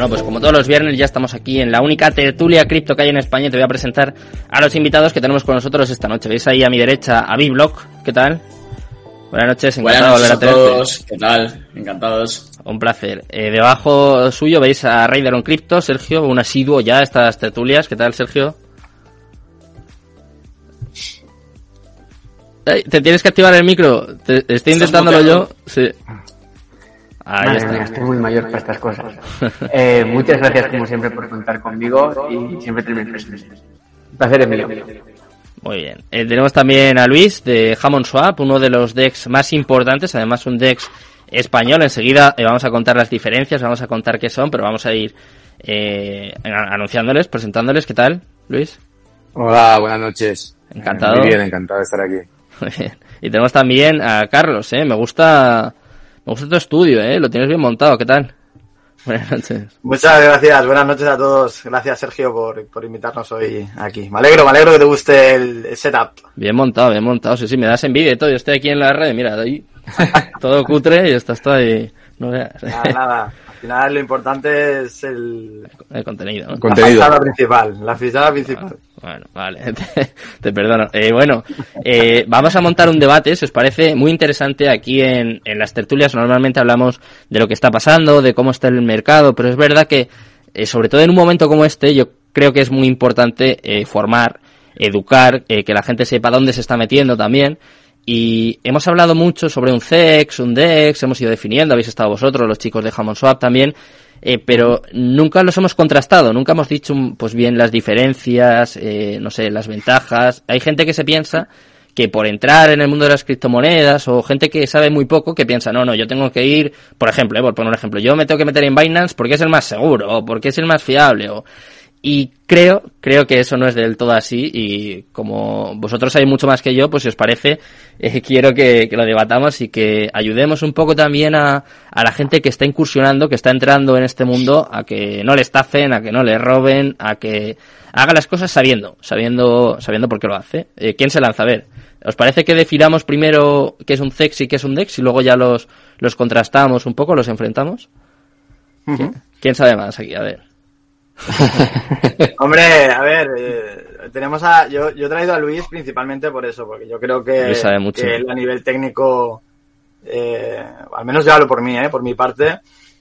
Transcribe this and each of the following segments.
Bueno, pues como todos los viernes ya estamos aquí en la única tertulia cripto que hay en España y te voy a presentar a los invitados que tenemos con nosotros esta noche. Veis ahí a mi derecha a Biblock, ¿qué tal? Buenas noches, encantado Buenas de volver a todos. ¿Qué tal? Encantados. Un placer. Eh, debajo suyo veis a Raider on Crypto, Sergio, un asiduo ya a estas tertulias. ¿Qué tal, Sergio? Te tienes que activar el micro. Te- estoy ¿Estás intentándolo yo. Sí. Ahí Madre está. mía, estoy muy mayor para estas cosas. Eh, muchas gracias, como siempre, por contar conmigo y siempre tenerme presente. Un placer es mío. Muy bien. Eh, tenemos también a Luis de Hammond Swap, uno de los decks más importantes, además un dex español. Enseguida eh, vamos a contar las diferencias, vamos a contar qué son, pero vamos a ir eh, anunciándoles, presentándoles. ¿Qué tal, Luis? Hola, buenas noches. Encantado. Eh, Muy bien, encantado de estar aquí. Muy bien. Y tenemos también a Carlos, ¿eh? Me gusta, me gusta tu estudio, ¿eh? Lo tienes bien montado, ¿qué tal? Buenas noches. Muchas gracias, buenas noches a todos. Gracias Sergio por, por invitarnos hoy aquí. Me alegro, me alegro que te guste el, el setup. Bien montado, bien montado. Sí, sí, me das envidia y todo. Yo estoy aquí en la red, mira, ahí todo cutre y estás todo ahí. No veas. Nada, nada. Al final lo importante es el, El contenido, ¿no? Contenido. la fachada principal. La fachada principal. Bueno, vale, te, te perdono. Eh, bueno, eh, vamos a montar un debate, si os parece, muy interesante aquí en, en las tertulias. Normalmente hablamos de lo que está pasando, de cómo está el mercado, pero es verdad que, eh, sobre todo en un momento como este, yo creo que es muy importante eh, formar, educar, eh, que la gente sepa dónde se está metiendo también. Y hemos hablado mucho sobre un CEX, un DEX, hemos ido definiendo, habéis estado vosotros, los chicos de Hammond Swap también, eh, pero nunca los hemos contrastado, nunca hemos dicho mm, pues bien las diferencias, eh, no sé, las ventajas. Hay gente que se piensa que por entrar en el mundo de las criptomonedas o gente que sabe muy poco que piensa, no, no, yo tengo que ir, por ejemplo, eh, por poner un ejemplo, yo me tengo que meter en Binance porque es el más seguro o porque es el más fiable o y creo, creo que eso no es del todo así y como vosotros sabéis mucho más que yo, pues si os parece, eh, quiero que, que lo debatamos y que ayudemos un poco también a, a la gente que está incursionando, que está entrando en este mundo, a que no le estafen, a que no le roben, a que haga las cosas sabiendo, sabiendo, sabiendo por qué lo hace. Eh, ¿Quién se lanza? A ver, ¿os parece que definamos primero qué es un CEX y qué es un DEX y luego ya los, los contrastamos un poco, los enfrentamos? ¿Quién, quién sabe más aquí? A ver. Hombre, a ver, eh, tenemos a, yo, yo he traído a Luis principalmente por eso, porque yo creo que, sabe mucho. que él a nivel técnico, eh, al menos yo hablo por mí, eh, por mi parte,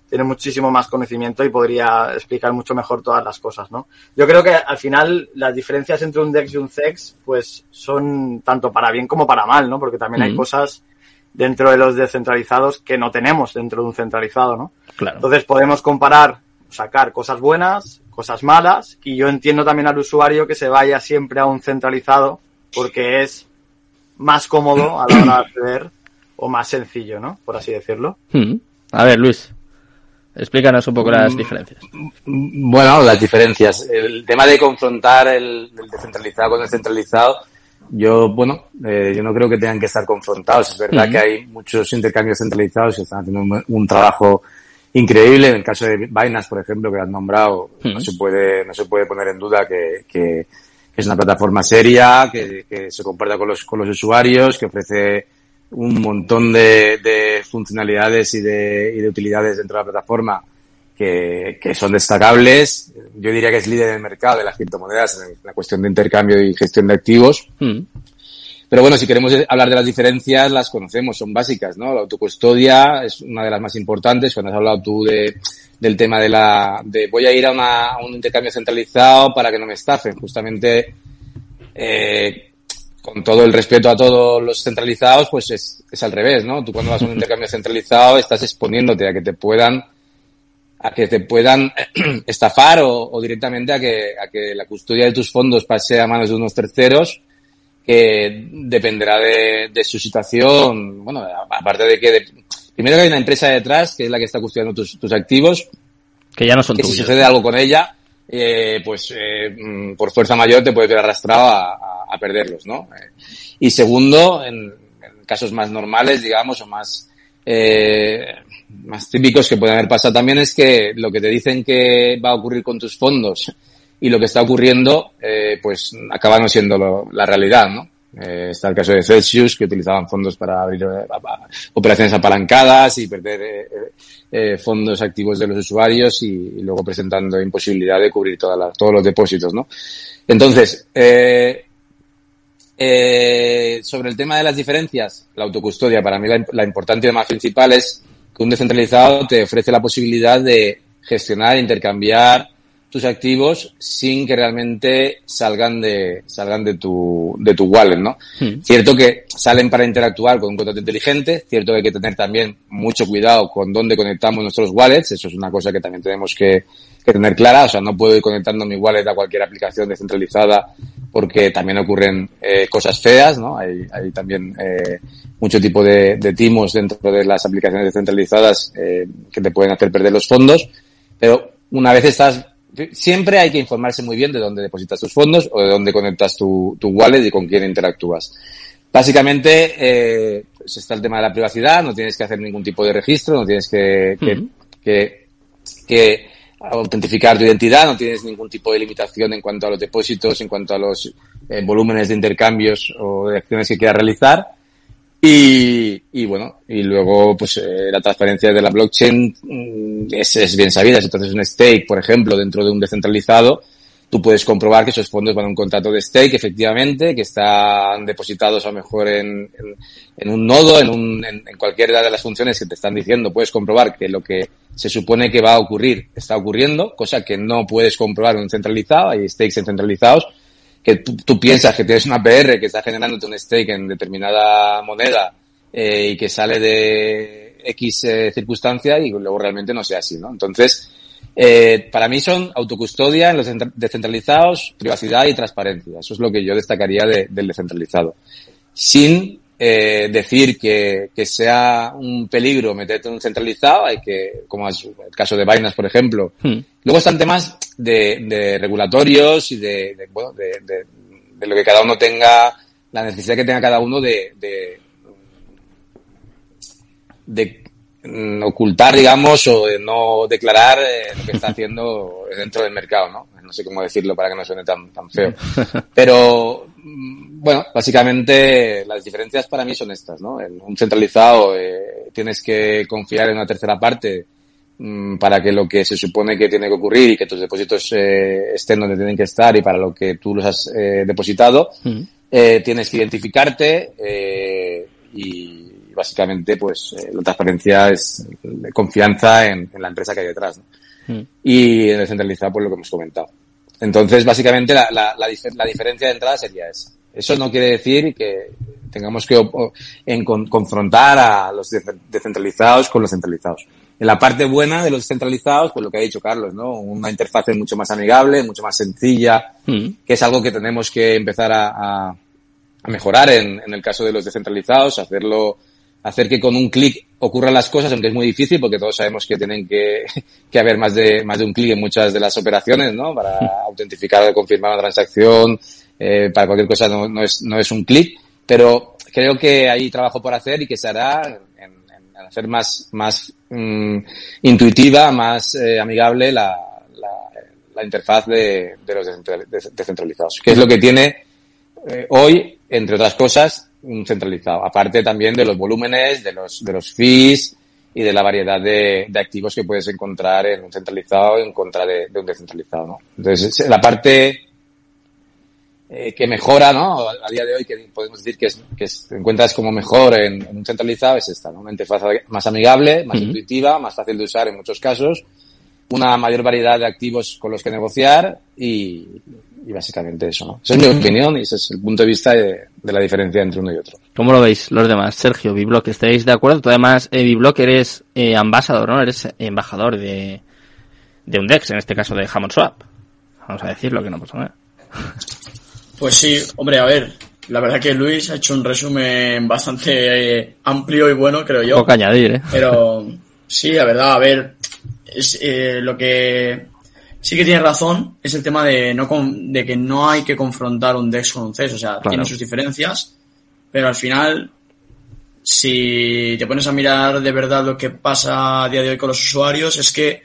tiene muchísimo más conocimiento y podría explicar mucho mejor todas las cosas, ¿no? Yo creo que al final las diferencias entre un DEX y un CEX, pues son tanto para bien como para mal, ¿no? Porque también hay cosas dentro de los descentralizados que no tenemos dentro de un centralizado, ¿no? Claro. Entonces podemos comparar, sacar cosas buenas, cosas malas, y yo entiendo también al usuario que se vaya siempre a un centralizado porque es más cómodo a la hora de acceder o más sencillo, ¿no? Por así decirlo. Hmm. A ver, Luis, explícanos un poco las diferencias. Bueno, las diferencias. El tema de confrontar el, el descentralizado con el centralizado, yo, bueno, eh, yo no creo que tengan que estar confrontados. Es verdad que hay muchos intercambios centralizados que están haciendo un, un trabajo increíble. En el caso de Binance, por ejemplo, que has nombrado, no se puede, no se puede poner en duda que, que es una plataforma seria, que, que se comporta con los, con los usuarios, que ofrece un montón de, de funcionalidades y de, y de utilidades dentro de la plataforma que, que son destacables. Yo diría que es líder en el mercado de las criptomonedas en la cuestión de intercambio y gestión de activos. Pero bueno, si queremos hablar de las diferencias, las conocemos, son básicas, ¿no? La autocustodia es una de las más importantes. Cuando has hablado tú de, del tema de la, de voy a ir a, una, un intercambio centralizado para que no me estafen. Justamente, eh, con todo el respeto a todos los centralizados, pues es, es al revés, ¿no? Tú cuando vas a un intercambio centralizado estás exponiéndote a que te puedan a que te puedan estafar o, o directamente a que, a que la custodia de tus fondos pase a manos de unos terceros que dependerá de, de su situación. Bueno, aparte de que, de- primero que hay una empresa detrás que es la que está custodiando tus, tus activos, Que ya no son que si sucede algo con ella, eh, pues eh, mm, por fuerza mayor te puede ver arrastrado a, a- a perderlos, ¿no? Eh, y segundo, en, en casos más normales, digamos, o más eh, más típicos que pueden haber pasado también es que lo que te dicen que va a ocurrir con tus fondos y lo que está ocurriendo, eh, pues acaba no siendo lo- la realidad, ¿no? Eh, está el caso de Celsius, que utilizaban fondos para abrir eh, operaciones apalancadas y perder eh, eh, fondos activos de los usuarios y, luego presentando imposibilidad de cubrir todas las, todos los depósitos, ¿no? Entonces, eh, eh, sobre el tema de las diferencias, la autocustodia, para mí la, la importante y la más principal es que un descentralizado te ofrece la posibilidad de gestionar, intercambiar tus activos sin que realmente salgan de salgan de tu de tu wallet, ¿no? Hmm. Cierto que salen para interactuar con un contrato inteligente, cierto que hay que tener también mucho cuidado con dónde conectamos nuestros wallets, eso es una cosa que también tenemos que, que tener clara, o sea, no puedo ir conectando mi wallet a cualquier aplicación descentralizada porque también ocurren eh, cosas feas, ¿no? Hay, hay también eh, mucho tipo de, de, timos dentro de las aplicaciones descentralizadas eh, que te pueden hacer perder los fondos, pero una vez estás siempre hay que informarse muy bien de dónde depositas tus fondos o de dónde conectas tu, tu wallet y con quién interactúas. Básicamente, eh, pues está el tema de la privacidad, no tienes que hacer ningún tipo de registro, no tienes que, que, uh -huh. que, que, autentificar tu identidad, no tienes ningún tipo de limitación en cuanto a los depósitos, en cuanto a los eh, volúmenes de intercambios o de acciones que quieras realizar. Y, y bueno, y luego pues eh, la transparencia de la blockchain mm, es, es bien sabida. Si entonces un stake, por ejemplo, dentro de un descentralizado, tú puedes comprobar que esos fondos van a un contrato de stake, efectivamente, que están depositados a lo mejor en, en, en un nodo, en, un, en, en, cualquiera de las funciones que te están diciendo, puedes comprobar que lo que se supone que va a ocurrir está ocurriendo, cosa que no puedes comprobar en un centralizado, hay stakes centralizados, que tú, piensas que tienes una PR que está generándote un stake en determinada moneda eh, y que sale de X eh, circunstancia y luego realmente no sea así, ¿no? Entonces, eh, para mí son autocustodia en los descentralizados, privacidad y transparencia. Eso es lo que yo destacaría de, del descentralizado. Sin eh, decir que, que, sea un peligro meterte en un centralizado, hay que, como es el caso de Binance, por ejemplo. Hmm. Luego están temas de, de regulatorios y de, de bueno, de, de, lo que cada uno tenga, la necesidad que tenga cada uno de, de, de mm, ocultar, digamos, o de no declarar eh, lo que está haciendo dentro del mercado, ¿no? No sé cómo decirlo para que no suene tan, tan feo. Pero, mm, bueno, básicamente las diferencias para mí son estas, ¿no? En un centralizado eh, tienes que confiar en una tercera parte mmm, para que lo que se supone que tiene que ocurrir y que tus depósitos eh, estén donde tienen que estar y para lo que tú los has eh, depositado, mm. tienes que identificarte y básicamente pues la transparencia es confianza en, en, la empresa que hay detrás. ¿no? Mm. Y en el centralizado, pues lo que hemos comentado. Entonces, básicamente, la, la, la, la, diferencia de entrada sería esa. Eso no quiere decir que tengamos que en, con, confrontar a los descentralizados con los centralizados. En la parte buena de los descentralizados, pues lo que ha dicho Carlos, ¿no? Una interfaz mucho más amigable, mucho más sencilla, mm. que es algo que tenemos que empezar a, a, a mejorar en, en, el caso de los descentralizados, hacerlo hacer que con un clic ocurran las cosas, aunque es muy difícil porque todos sabemos que tienen que, que haber más de, más de un clic en muchas de las operaciones, ¿no? Para autentificar o confirmar una transacción, eh, para cualquier cosa no, no, es, no es un clic, pero creo que hay trabajo por hacer y que se hará en, en hacer más, más mm, intuitiva, más eh, amigable la, la, la, interfaz de, de los descentralizados, que es lo que tiene eh, hoy, entre otras cosas, un centralizado. Aparte también de los volúmenes, de los, de los fees y de la variedad de, de activos que puedes encontrar en un centralizado en contra de, de un descentralizado, ¿no? Entonces, la parte eh, que mejora, ¿no? A día de hoy, que podemos decir que, es, que es, te encuentras como mejor en, en, un centralizado es esta, ¿no? Una interfaz más amigable, más uh -huh. intuitiva, más fácil de usar en muchos casos, una mayor variedad de activos con los que negociar y, y básicamente eso, ¿no? Esa es mi opinión y ese es el punto de vista de, de la diferencia entre uno y otro. ¿Cómo lo veis los demás? Sergio, Biblock, ¿estáis de acuerdo? Tú además, eh, Biblock, eres eh, ambasador, ¿no? Eres embajador de, de un DEX, en este caso de Hammond Swap. Vamos a decirlo que no pasa nada. Pues sí, hombre, a ver, la verdad que Luis ha hecho un resumen bastante eh, amplio y bueno, creo yo. Poco que añadir, ¿eh? Pero sí, la verdad, a ver, es eh, lo que sí que tiene razón es el tema de, no con, de que no hay que confrontar un DEX con un CES, o sea, claro. tiene sus diferencias, pero al final, si te pones a mirar de verdad lo que pasa a día de hoy con los usuarios, es que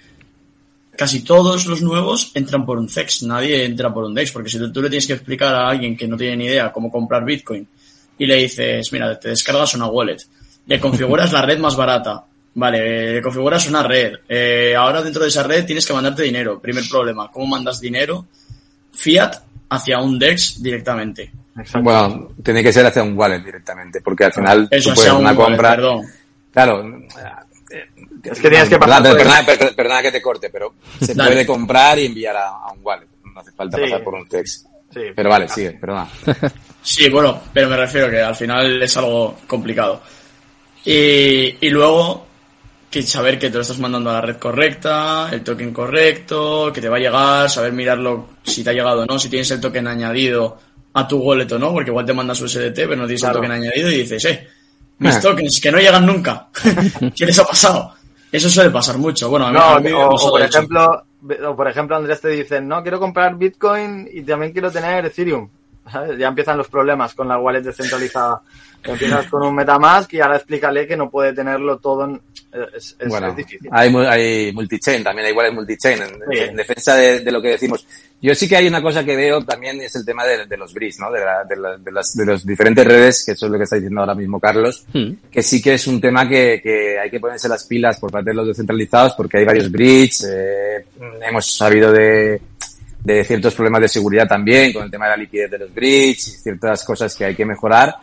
casi todos los nuevos entran por un CEX, nadie entra por un DEX, porque si tú, tú le tienes que explicar a alguien que no tiene ni idea cómo comprar Bitcoin y le dices, mira, te descargas una wallet, le configuras la red más barata, vale, le configuras una red, eh, ahora dentro de esa red tienes que mandarte dinero. Primer problema, ¿cómo mandas dinero? Fiat hacia un DEX directamente. Bueno, tiene que ser hacia un wallet directamente, porque al final Eso tú puedes sea un una wallet, compra. perdón. Claro. Es que tienes que pasar perdona, per- perdona que te corte, pero se Dale. puede comprar y enviar a, a un wallet. No hace falta Sí. pasar por un text. Sí. Pero vale, sigue, perdona. Sí, bueno, pero me refiero que al final es algo complicado. Y, y luego, que saber que te lo estás mandando a la red correcta, el token correcto, que te va a llegar, saber mirarlo si te ha llegado o no, si tienes el token añadido a tu wallet o no, porque igual te mandas USDT, pero no tienes Claro. el token añadido y dices, eh, mis Ah. tokens que no llegan nunca. ¿Qué les ha pasado? Eso suele pasar mucho. Bueno, a mí, No, a mí o, por ejemplo, o por ejemplo, Andrés te dicen, no, quiero comprar Bitcoin y también quiero tener Ethereum. ¿Sabes? Ya empiezan los problemas con la wallet descentralizada. Empiezas con un Metamask y ahora explícale que no puede tenerlo todo en... Es, es- bueno, es difícil. hay, hay multichain, también hay igual hay multichain. En, Sí. en defensa de, de lo que decimos. Yo sí que hay una cosa que veo también es el tema de, de los bridge, ¿no? De, la- de, la- de las de las diferentes redes, que eso es lo que está diciendo ahora mismo Carlos, Hmm. que sí que es un tema que, que hay que ponerse las pilas por parte de los descentralizados porque hay varios bridge, eh, hemos sabido de, de ciertos problemas de seguridad también con el tema de la liquidez de los bridge y ciertas cosas que hay que mejorar.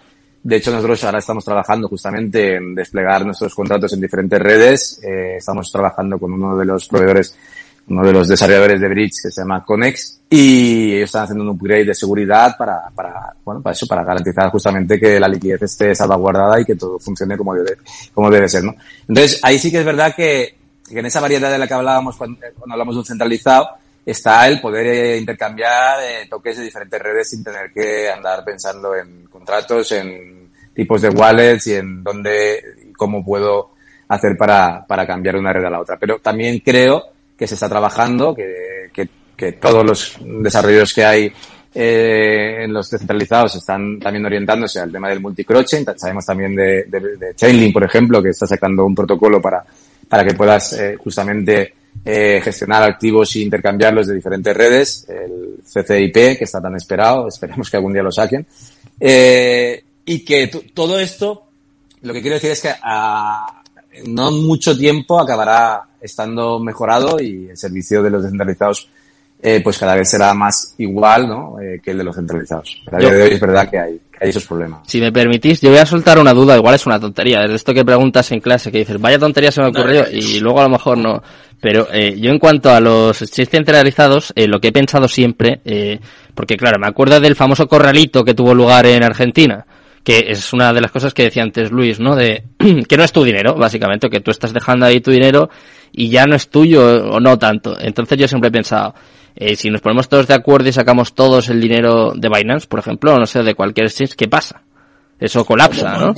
De hecho, nosotros ahora estamos trabajando justamente en desplegar nuestros contratos en diferentes redes. Eh, estamos trabajando con uno de los proveedores, uno de los desarrolladores de Bridge que se llama Conex y ellos están haciendo un upgrade de seguridad para, para, bueno, para eso, para garantizar justamente que la liquidez esté salvaguardada y que todo funcione como debe, como debe ser, ¿no? Entonces, ahí sí que es verdad que, en esa variedad de la que hablábamos cuando, cuando hablamos de un centralizado, está el poder eh, intercambiar eh, toques de diferentes redes sin tener que andar pensando en contratos, en tipos de wallets y en dónde y cómo puedo hacer para, para cambiar una red a la otra. Pero también creo que se está trabajando, que, que, que todos los desarrollos que hay eh, en los descentralizados están también orientándose al tema del multicrochain. Sabemos también de, de, de Chainlink, por ejemplo, que está sacando un protocolo para, para que puedas eh, justamente eh, gestionar activos e intercambiarlos de diferentes redes, el CCIP, que está tan esperado, esperemos que algún día lo saquen. Eh, y que todo esto, lo que quiero decir es que a no mucho tiempo acabará estando mejorado y el servicio de los descentralizados eh, pues cada vez será más igual ¿no? eh, que el de los centralizados. Pero a día Yo- de hoy es verdad que hay, que hay esos problemas. Si me permitís, yo voy a soltar una duda, igual es una tontería, es de esto que preguntas en clase, que dices, vaya tontería se me ocurrió, y luego a lo mejor no. Pero eh, yo en cuanto a los exchanges centralizados, eh, lo que he pensado siempre, eh, porque claro, me acuerdo del famoso corralito que tuvo lugar en Argentina, que es una de las cosas que decía antes Luis, ¿no? De que no es tu dinero, básicamente, que tú estás dejando ahí tu dinero y ya no es tuyo o no tanto. Entonces yo siempre he pensado, eh, si nos ponemos todos de acuerdo y sacamos todos el dinero de Binance, por ejemplo, o no sé, de cualquier exchange, ¿qué pasa? Eso colapsa, ¿no?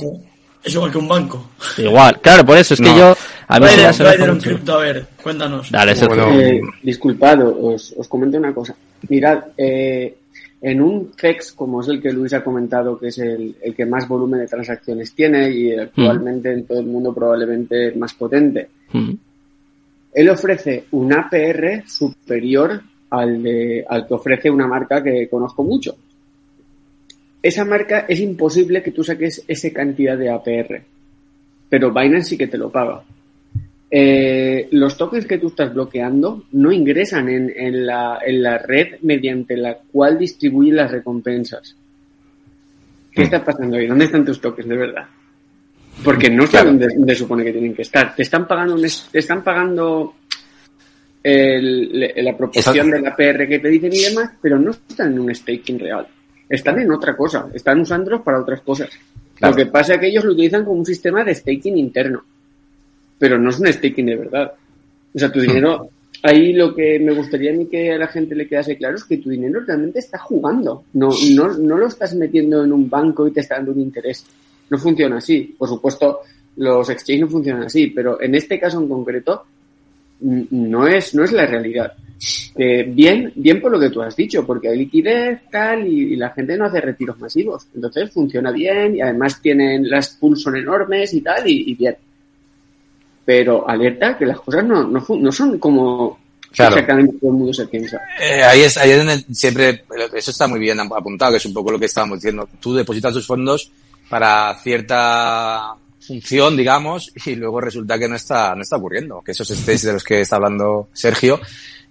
Es igual que un banco. Igual, claro, por eso es que yo, a mí se cripto, a ver, cuéntanos. Dale, eso Bueno, Eh, disculpad, os, os comento una cosa. Mirad, eh, en un CEX, como es el que Luis ha comentado, que es el, el que más volumen de transacciones tiene y actualmente en todo el mundo probablemente más potente, Mm. él ofrece un APR superior al, de, al que ofrece una marca que conozco mucho. Esa marca es imposible que tú saques esa cantidad de APR, pero Binance sí que te lo paga. Eh, los tokens que tú estás bloqueando no ingresan en, en la, en la red mediante la cual distribuye las recompensas. ¿Qué está pasando ahí? ¿Dónde están tus tokens de verdad? Porque no Claro. saben dónde donde supone que tienen que estar. Te están pagando, te están pagando el- la proporción Eso- de la PR que te dicen y demás, pero no están en un staking real. Están en otra cosa. Están usándolos para otras cosas. Claro. Lo que pasa es que ellos lo utilizan como un sistema de staking interno. Pero no es un staking de verdad. O sea, tu dinero, ahí lo que me gustaría a mí que a la gente le quedase claro es que tu dinero realmente está jugando. No, no, no lo estás metiendo en un banco y te está dando un interés. No funciona así. Por supuesto, los exchanges no funcionan así, pero en este caso en concreto, no es, no es la realidad. Que bien, bien por lo que tú has dicho, porque hay liquidez, tal, y, y la gente no hace retiros masivos. Entonces funciona bien y además tienen, las pools son enormes y tal, y, y bien. Pero alerta que las cosas no, no, no son como Claro. exactamente todo el mundo se piensa. Eh, ahí es, ahí es donde siempre, eso está muy bien apuntado, que es un poco lo que estábamos diciendo. Tú depositas tus fondos para cierta función, digamos, y luego resulta que no está, no está ocurriendo, que esos stakes de los que está hablando Sergio,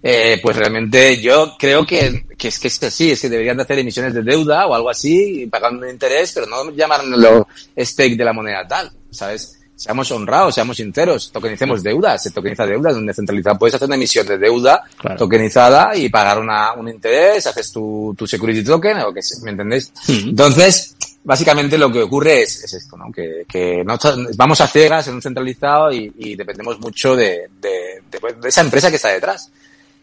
eh, pues realmente yo creo que, que es que es así, es que deberían de hacer emisiones de deuda o algo así, pagando interés, pero no llamarlo stake de la moneda tal, ¿sabes? Seamos honrados, seamos sinceros, tokenicemos deuda, se tokeniza deuda, donde centralizada puedes hacer una emisión de deuda tokenizada y pagar una, un interés, haces tu, tu security token o que ¿me entendéis? Entonces, básicamente lo que ocurre es, es esto, ¿no? Que, no, vamos a ciegas en un centralizado y, y dependemos mucho de, de, de, esa empresa que está detrás.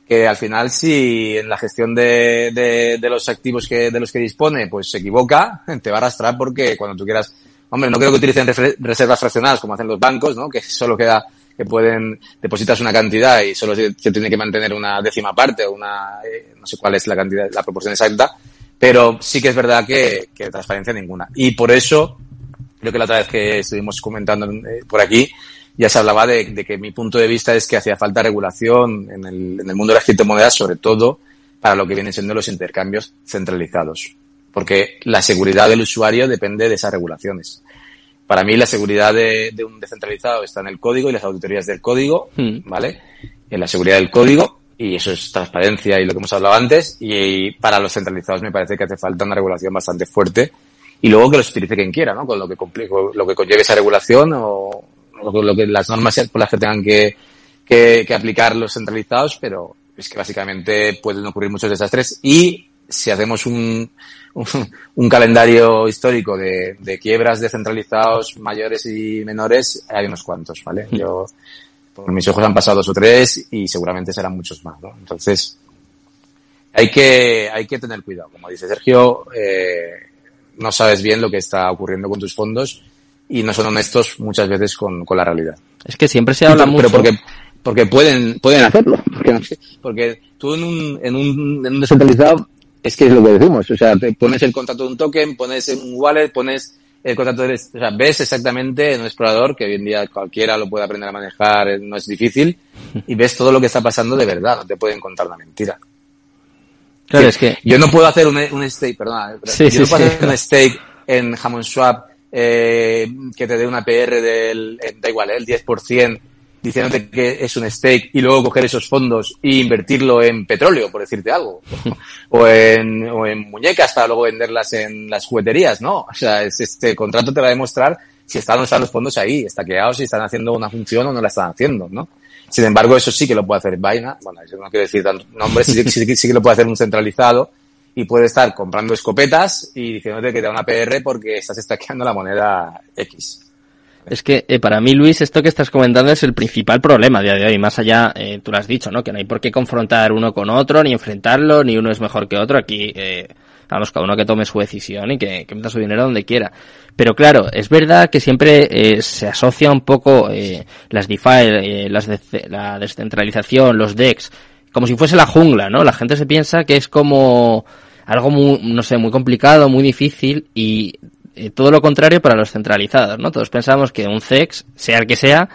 Que al final, si en la gestión de, los activos que, de los que dispone, pues se equivoca, te va a arrastrar porque cuando tú quieras, hombre, no creo que utilicen reservas fraccionadas como hacen los bancos, ¿no? Que solo queda, que pueden, depositas una cantidad y solo se, se tiene que mantener una décima parte o una, eh, no sé cuál es la cantidad, la proporción exacta pero sí que es verdad que, que transparencia ninguna. Y por eso, creo que la otra vez que estuvimos comentando eh, por aquí, ya se hablaba de, de, que mi punto de vista es que hacía falta regulación en el, en el mundo de las criptomonedas, sobre todo para lo que vienen siendo los intercambios centralizados. Porque la seguridad del usuario depende de esas regulaciones. Para mí la seguridad de, de un descentralizado está en el código y las auditorías del código, mm. ¿vale? En la seguridad del código y eso es transparencia y lo que hemos hablado antes. Y para los centralizados me parece que hace falta una regulación bastante fuerte y luego que los utilice quien quiera, ¿no? Con lo que, lo que conlleve esa regulación o lo que las normas por las que tengan que, que, que aplicar los centralizados, pero es que básicamente pueden ocurrir muchos desastres y si hacemos un, un, un calendario histórico de, de, quiebras descentralizados mayores y menores, hay unos cuantos, ¿vale? Yo por mis ojos han pasado dos o tres y seguramente serán muchos más, ¿no? Entonces, hay que, hay que tener cuidado. Como dice Sergio, eh, no sabes bien lo que está ocurriendo con tus fondos y no son honestos muchas veces con, con la realidad. Es que siempre se habla mucho. Pero porque, porque pueden, pueden hacerlo. Porque, porque tú en un, en un, en un descentralizado, es que es lo que decimos. O sea, te pones el contrato de un token, pones un wallet, pones el contrato de, o sea, ves exactamente en un explorador, que hoy en día cualquiera lo puede aprender a manejar, no es difícil, y ves todo lo que está pasando de verdad, no te pueden contar una mentira. Claro, es que... Yo no puedo hacer un, un stake, perdona, sí, yo sí, no puedo sí. hacer un stake en Hammond Swap eh, que te dé una PR del, da igual, ¿eh? el 10%, diciéndote que es un stake y luego coger esos fondos e invertirlo en petróleo, por decirte algo, o en, o en muñecas para luego venderlas en las jugueterías, ¿no? O sea, es, este contrato te va a demostrar si están o no están los fondos ahí, está quedado, si están haciendo una función o no la están haciendo, ¿no? Sin embargo, eso sí que lo puede hacer Vaina, bueno, yo no quiero decir nombres, sí, sí, sí que lo puede hacer un centralizado y puede estar comprando escopetas y diciéndote que te da una PR porque estás estaqueando la moneda X. Es que eh, para mí, Luis, esto que estás comentando es el principal problema a día de hoy. Más allá, eh, tú lo has dicho, ¿no? Que no hay por qué confrontar uno con otro, ni enfrentarlo, ni uno es mejor que otro. Aquí, eh, vamos, cada uno que tome su decisión y que, meta su dinero donde quiera. Pero claro, es verdad que siempre eh, se asocia un poco eh, las DeFi, eh, las de, la descentralización, los DEX, como si fuese la jungla, ¿no? La gente se piensa que es como algo muy, no sé, muy complicado, muy difícil y eh, todo lo contrario para los centralizados, ¿no? Todos pensamos que un CEX, sea el que sea,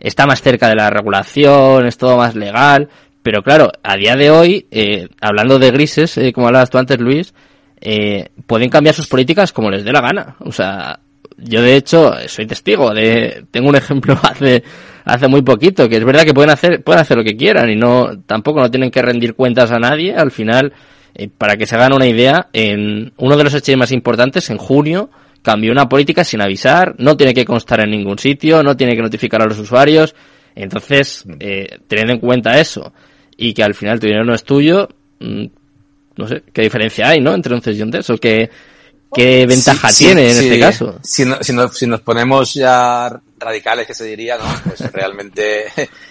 está más cerca de la regulación, es todo más legal, pero claro, a día de hoy, eh, hablando de grises, eh, como hablabas tú antes, Luis, eh, pueden cambiar sus políticas como les dé la gana. O sea, yo de hecho soy testigo de, tengo un ejemplo hace, hace muy poquito, que es verdad que pueden hacer, pueden hacer lo que quieran y no, tampoco no tienen que rendir cuentas a nadie, al final, eh, para que se hagan una idea, en uno de los hechos más importantes, en junio, cambió una política sin avisar, no tiene que constar en ningún sitio, no tiene que notificar a los usuarios. Entonces, eh, teniendo en cuenta eso y que al final tu dinero no es tuyo, mmm, no sé, ¿qué diferencia hay, no? Entre un CES y un TESO. ¿Qué, qué ventaja sí, tiene sí, en sí. este caso? Si, no, si, no, si, nos ponemos ya radicales, que se diría, ¿no? Pues realmente...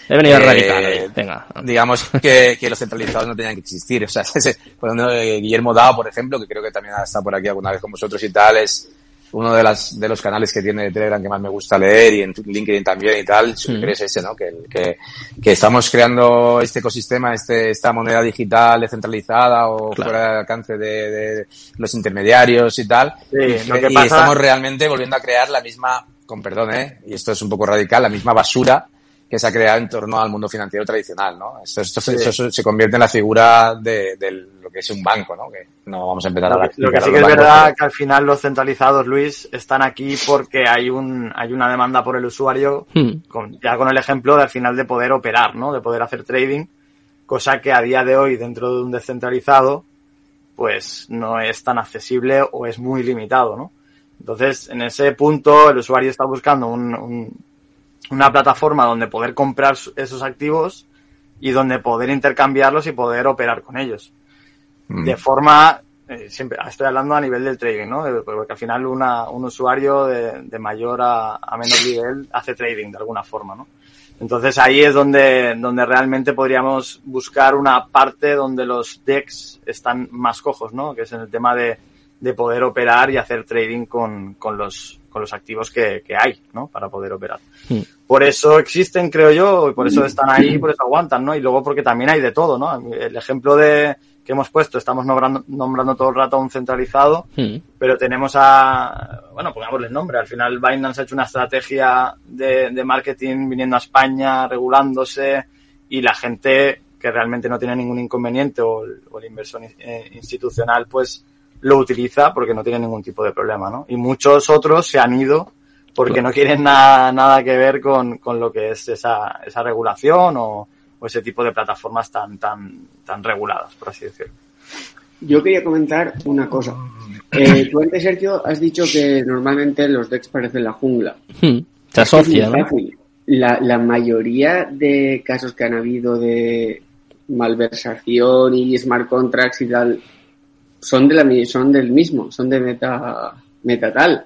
He venido eh, radical, eh, venga. Digamos que, que, los centralizados no tenían que existir. O sea, ese, por ejemplo, Guillermo Dao, por ejemplo, que creo que también ha estado por aquí alguna vez con vosotros y tal, es uno de, las, de los canales que tiene de Telegram que más me gusta leer y en LinkedIn también y tal, mm. es ese, ¿no? Que, que, que, estamos creando este ecosistema, este, esta moneda digital descentralizada o claro. fuera del alcance de, de, los intermediarios y tal. Sí, y, y estamos realmente volviendo a crear la misma, con perdón, ¿eh? Y esto es un poco radical, la misma basura que se ha creado en torno al mundo financiero tradicional, ¿no? Esto, esto, se convierte en la figura de, lo que es un banco, ¿no? Que no vamos a empezar a Lo que sí que es verdad que al final los centralizados, Luis, están aquí porque hay un hay una demanda por el usuario, hmm. con, ya con el ejemplo de al final de poder operar, ¿no? De poder hacer trading, cosa que a día de hoy dentro de un descentralizado, pues no es tan accesible o es muy limitado, ¿no? Entonces, en ese punto, el usuario está buscando un una plataforma donde poder comprar esos activos y donde poder intercambiarlos y poder operar con ellos. Mm. De forma, eh, siempre estoy hablando a nivel del trading, ¿no? Porque al final una, un usuario de, mayor a, menor nivel hace trading de alguna forma, ¿no? Entonces ahí es donde, donde realmente podríamos buscar una parte donde los DEX están más cojos, ¿no? Que es en el tema de, de poder operar y hacer trading con, con los, con los activos que, que hay, ¿no? Para poder operar. Hmm. Por eso existen, creo yo, y por eso están ahí, por eso aguantan, ¿no? Y luego porque también hay de todo, ¿no? El ejemplo de que hemos puesto, estamos nombrando, nombrando todo el rato a un centralizado, hmm. pero tenemos a, bueno, pongámosle el nombre, al final Binance ha hecho una estrategia de, de marketing viniendo a España, regulándose, y la gente que realmente no tiene ningún inconveniente o el, o el inversor eh, institucional, pues lo utiliza porque no tiene ningún tipo de problema, ¿no? Y muchos otros se han ido porque no quieren nada, nada que ver con, con lo que es esa, esa regulación o, o, ese tipo de plataformas tan, tan, tan reguladas, por así decirlo. Yo quería comentar una cosa. Eh, tú antes, Sergio, has dicho que normalmente los DEX parecen la jungla. Hmm, se asocia, ¿no? La, la mayoría de casos que han habido de malversación y smart contracts y tal son de la son del mismo, son de meta meta tal.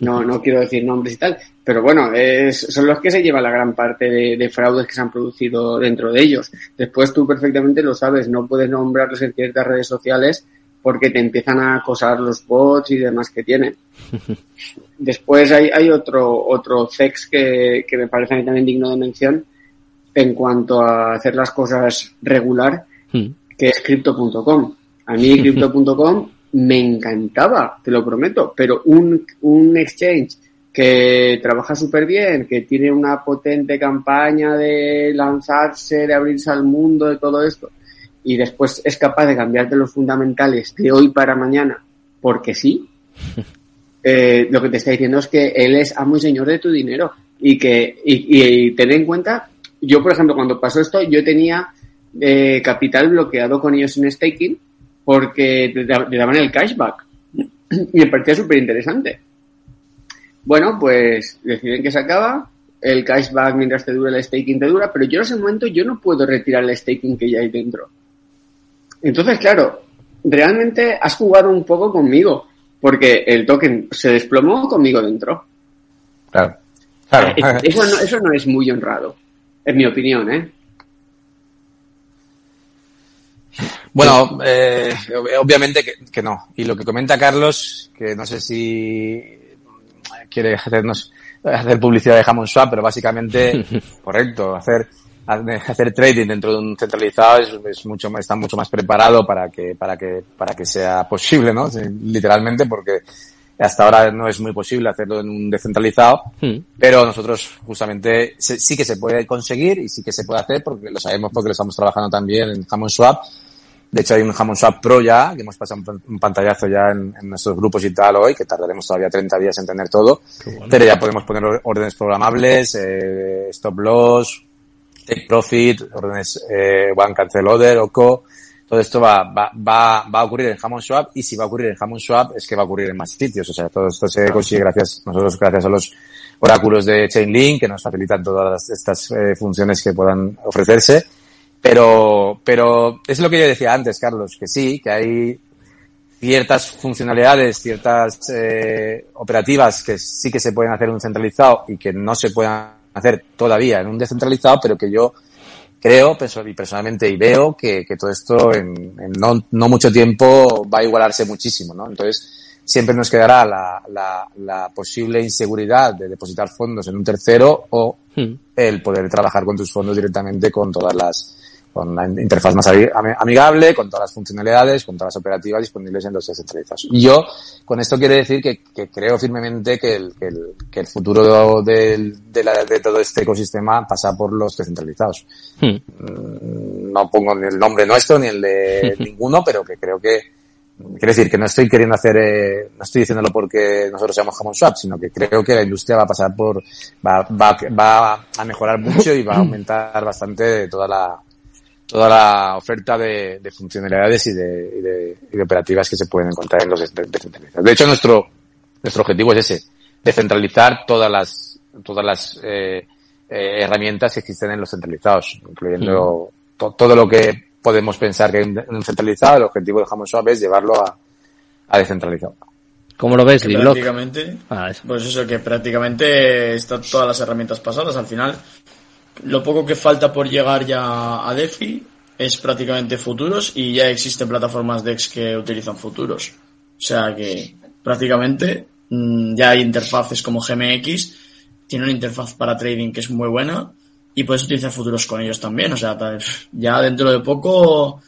No, no quiero decir nombres y tal, pero bueno, es, son los que se llevan la gran parte de, fraudes que se han producido dentro de ellos. Después tú perfectamente lo sabes, no puedes nombrarlos en ciertas redes sociales porque te empiezan a acosar los bots y demás que tienen. Después hay, hay otro, otro sex que, que me parece también digno de mención en cuanto a hacer las cosas regular, hmm. que es crypto.com. A mí Crypto.com me encantaba, te lo prometo, pero un, un exchange que trabaja súper bien, que tiene una potente campaña de lanzarse, de abrirse al mundo, de todo esto, y después es capaz de cambiarte los fundamentales de hoy para mañana, porque sí, eh, lo que te está diciendo es que él es amo y señor de tu dinero y que, y, y, ten en cuenta, yo por ejemplo cuando pasó esto, yo tenía eh, capital bloqueado con ellos en staking porque le daban el cashback. Y me parecía súper interesante. Bueno, pues deciden que se acaba, el cashback mientras te dura el staking te dura, pero yo en ese momento yo no puedo retirar el staking que ya hay dentro. Entonces, claro, realmente has jugado un poco conmigo, porque el token se desplomó conmigo dentro. Claro. claro. Eso, no, eso no es muy honrado, en mi opinión, ¿eh? Bueno, eh, obviamente que, no. Y lo que comenta Carlos, que no sé si quiere hacernos hacer publicidad de Hammond Swap, pero básicamente, correcto, hacer hacer trading dentro de un centralizado es, mucho está mucho más preparado para que para que para que sea posible, ¿no? Literalmente, porque hasta ahora no es muy posible hacerlo en un descentralizado, hmm. pero nosotros justamente sí que se puede conseguir y sí que se puede hacer porque lo sabemos porque lo estamos trabajando también en Hammond Swap de hecho, hay un Hammond Swap Pro ya, que hemos pasado un pantallazo ya en, nuestros grupos y tal hoy, que tardaremos todavía 30 días en tener todo. Pero ya podemos poner órdenes programables, eh, stop loss, take profit, órdenes eh, one cancel order, OCO. Todo esto va, va, va, va a ocurrir en Hammond Swap y si va a ocurrir en Hammond Swap es que va a ocurrir en más sitios. O sea, todo esto se consigue gracias, nosotros gracias a los oráculos de Chainlink que nos facilitan todas estas eh, funciones que puedan ofrecerse pero, pero es lo que yo decía antes, Carlos, que sí, que hay ciertas funcionalidades, ciertas eh, operativas que sí que se pueden hacer en un centralizado y que no se pueden hacer todavía en un descentralizado, pero que yo creo y personalmente y veo que, que todo esto en, en no, no, mucho tiempo va a igualarse muchísimo, ¿no? Entonces, siempre nos quedará la, la, la posible inseguridad de depositar fondos en un tercero o hmm. el poder trabajar con tus fondos directamente con todas las con una interfaz más amigable, con todas las funcionalidades, con todas las operativas disponibles en los descentralizados. Y yo, con esto quiero decir que, creo firmemente que el, que el, futuro de, de, todo este ecosistema pasa por los descentralizados. Hmm. Mm, no pongo ni el nombre nuestro ni el de ninguno, pero que creo que, quiero decir que no estoy queriendo hacer, eh, no estoy diciéndolo porque nosotros seamos Common Swap, sino que creo que la industria va a pasar por, va, va, va a mejorar mucho y va a aumentar bastante toda la, toda la oferta de, de funcionalidades y de, y, de, y de, operativas que se pueden encontrar en los descentralizados. De hecho, nuestro, nuestro objetivo es ese, descentralizar todas las, todas las eh, eh, herramientas que existen en los centralizados, incluyendo mm. todo lo que podemos pensar que en un centralizado, el objetivo de Swap es llevarlo a, a descentralizado. ¿Cómo lo ves, Prácticamente, ah, pues eso, que prácticamente están todas las herramientas pasadas. Al final, lo poco que falta por llegar ya a DeFi es prácticamente futuros y ya existen plataformas DEX que utilizan futuros. O sea que prácticamente mm, ya hay interfaces como GMX, tiene una interfaz para trading que es muy buena y puedes utilizar futuros con ellos también. O sea, ya dentro de poco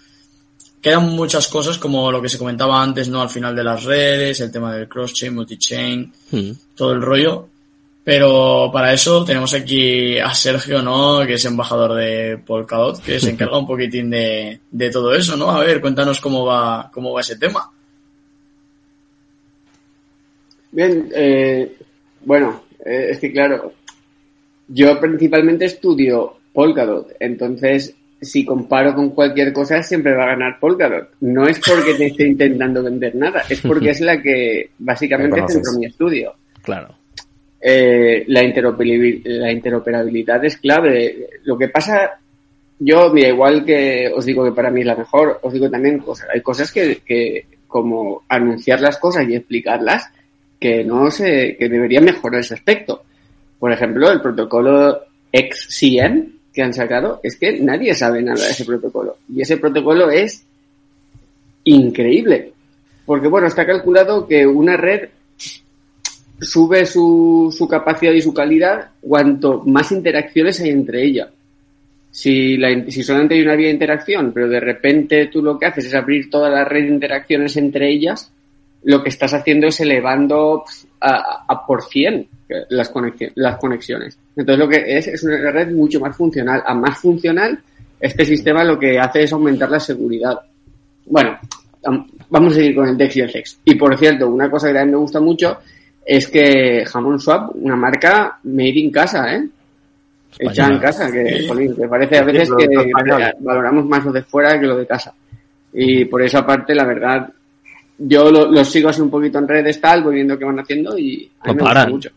quedan muchas cosas como lo que se comentaba antes, ¿no? Al final de las redes, el tema del cross-chain, multi-chain, hmm. todo el rollo pero para eso tenemos aquí a Sergio, ¿no? Que es embajador de Polkadot, que se encarga un poquitín de, de todo eso, ¿no? A ver, cuéntanos cómo va, cómo va ese tema. Bien, eh, bueno, eh, es que claro, yo principalmente estudio Polkadot, entonces si comparo con cualquier cosa siempre va a ganar Polkadot. No es porque te esté intentando vender nada, es porque es la que básicamente centro mi estudio. Claro. Eh, la, interoperabilidad, es clave. Lo que pasa, yo, mira, igual que os digo que para mí es la mejor, os digo también cosas. Hay cosas que, que como anunciar las cosas y explicarlas, que no sé, que debería mejorar ese aspecto. Por ejemplo, el protocolo XCM que han sacado, es que nadie sabe nada de ese protocolo. Y ese protocolo es increíble. Porque bueno, está calculado que una red sube su, su capacidad y su calidad cuanto más interacciones hay entre ellas. Si, la, si solamente hay una vía de interacción, pero de repente tú lo que haces es abrir toda la red de interacciones entre ellas, lo que estás haciendo es elevando a, a por cien las, conexiones, las conexiones. Entonces lo que es es una red mucho más funcional. A más funcional, este sistema lo que hace es aumentar la seguridad. Bueno, vamos a seguir con el DEX y el CEX. Y por cierto, una cosa que también me gusta mucho es que Jamón Swap, una marca made in casa, ¿eh? Hecha en casa, que, me parece a veces que valoramos más lo de fuera que lo de casa. Y por esa parte, la verdad, yo los lo sigo así un poquito en redes, tal, voy viendo qué van haciendo y a mí me gusta mucho.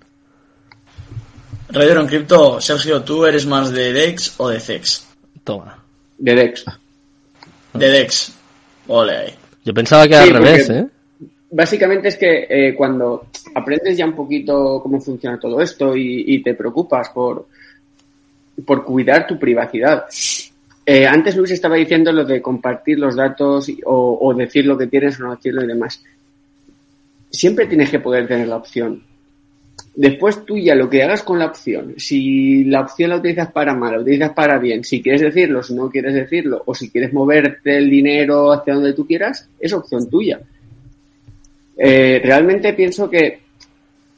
Raider en Crypto, Sergio, ¿tú eres más de DEX o de CEX? Toma. De DEX. De DEX. Ole Yo pensaba que era al revés, ¿eh? Básicamente es que eh, cuando aprendes ya un poquito cómo funciona todo esto y, te preocupas por, por cuidar tu privacidad. Eh, antes Luis estaba diciendo lo de compartir los datos o, decir lo que tienes o no decirlo y demás. Siempre tienes que poder tener la opción. Después tú ya lo que hagas con la opción, si la opción la utilizas para mal, la utilizas para bien, si quieres decirlo, si no quieres decirlo, o si quieres moverte el dinero hacia donde tú quieras, es opción tuya. Eh, realmente pienso que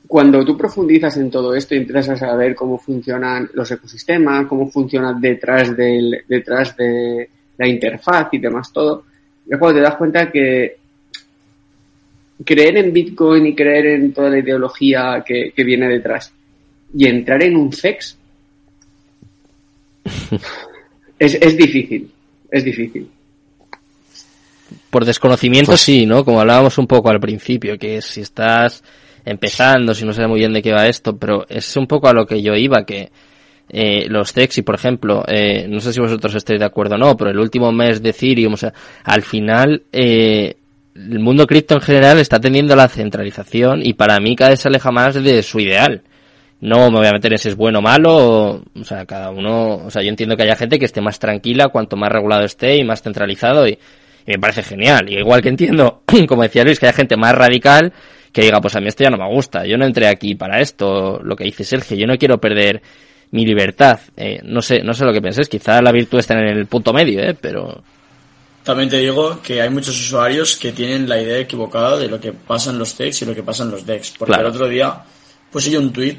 cuando tú profundizas en todo esto y empiezas a saber cómo funcionan los ecosistemas, cómo funciona detrás, del, detrás de la interfaz y demás todo, es cuando te das cuenta que creer en Bitcoin y creer en toda la ideología que, que viene detrás y entrar en un sex es, es difícil, es difícil por desconocimiento pues sí, ¿no? Como hablábamos un poco al principio, que si estás empezando, si no sabes muy bien de qué va esto, pero es un poco a lo que yo iba, que eh, los Sexy, por ejemplo, eh, no sé si vosotros estáis de acuerdo o no, pero el último mes de Ethereum, o sea, al final, eh, el mundo cripto en general está tendiendo a la centralización y para mí cada vez se aleja más de su ideal. No me voy a meter en si es bueno o malo, o, o sea, cada uno, o sea, yo entiendo que haya gente que esté más tranquila cuanto más regulado esté y más centralizado y, y me parece genial. Y igual que entiendo, como decía Luis, que hay gente más radical que diga, pues a mí esto ya no me gusta, yo no entré aquí para esto, lo que dice Sergio, yo no quiero perder mi libertad. Eh, no sé, no sé lo que penséis, quizá la virtud está en el punto medio, ¿eh? pero... También te digo que hay muchos usuarios que tienen la idea equivocada de lo que pasa en los decks y lo que pasa en los decks. Porque el otro día puse yo un tweet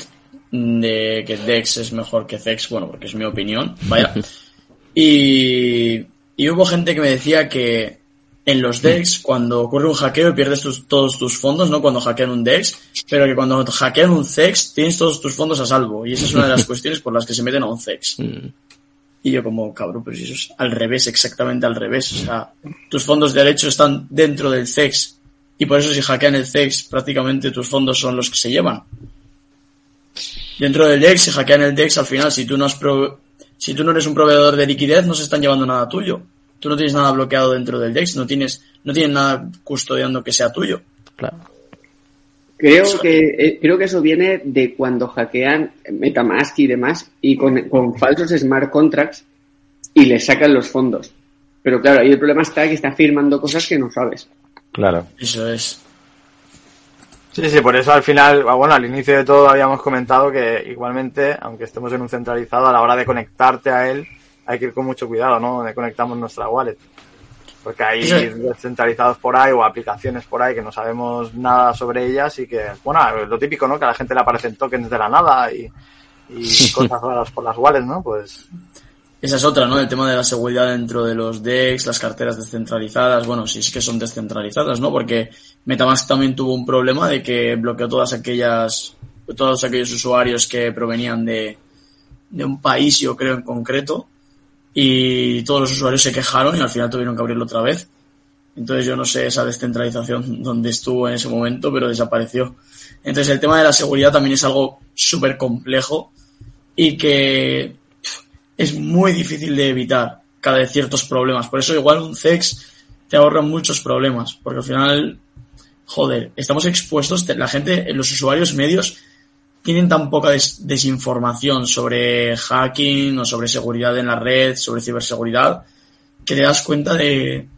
de que Dex es mejor que Zex, bueno, porque es mi opinión, vaya. y, y hubo gente que me decía que en los DEX, cuando ocurre un hackeo, pierdes todos tus fondos, ¿no? Cuando hackean un DEX, pero que cuando hackean un CEX, tienes todos tus fondos a salvo. Y esa es una de las cuestiones por las que se meten a un CEX. Mm. Y yo como, cabrón, pero si eso es al revés, exactamente al revés. O sea, tus fondos de derecho están dentro del CEX. Y por eso si hackean el CEX, prácticamente tus fondos son los que se llevan. Dentro del DEX, si hackean el DEX, al final, si tú no has si tú no eres un proveedor de liquidez, no se están llevando nada tuyo. Tú no tienes nada bloqueado dentro del DEX, no tienes, no tienes nada custodiando que sea tuyo. Claro. Creo que, eh, creo que eso viene de cuando hackean Metamask y demás y con, con falsos smart contracts y le sacan los fondos. Pero claro, ahí el problema está que está firmando cosas que no sabes. Claro. Eso es. Sí, sí, por eso al final, bueno, al inicio de todo habíamos comentado que igualmente, aunque estemos en un centralizado, a la hora de conectarte a él, hay que ir con mucho cuidado, ¿no? Donde conectamos nuestra wallet. Porque hay descentralizados por ahí o aplicaciones por ahí que no sabemos nada sobre ellas y que, bueno, lo típico, ¿no? Que a la gente le aparecen tokens de la nada y, y cosas raras por las wallets, ¿no? Pues esa es otra, ¿no? El tema de la seguridad dentro de los DEX, las carteras descentralizadas, bueno, si es que son descentralizadas, ¿no? Porque Metamask también tuvo un problema de que bloqueó todas aquellas, todos aquellos usuarios que provenían de, de un país, yo creo en concreto, y todos los usuarios se quejaron y al final tuvieron que abrirlo otra vez. Entonces yo no sé esa descentralización donde estuvo en ese momento, pero desapareció. Entonces el tema de la seguridad también es algo súper complejo y que es muy difícil de evitar cada vez ciertos problemas. Por eso igual un CEX te ahorra muchos problemas, porque al final, joder, estamos expuestos, la gente, los usuarios medios tienen tan poca desinformación sobre hacking o sobre seguridad en la red, sobre ciberseguridad, que te das cuenta de,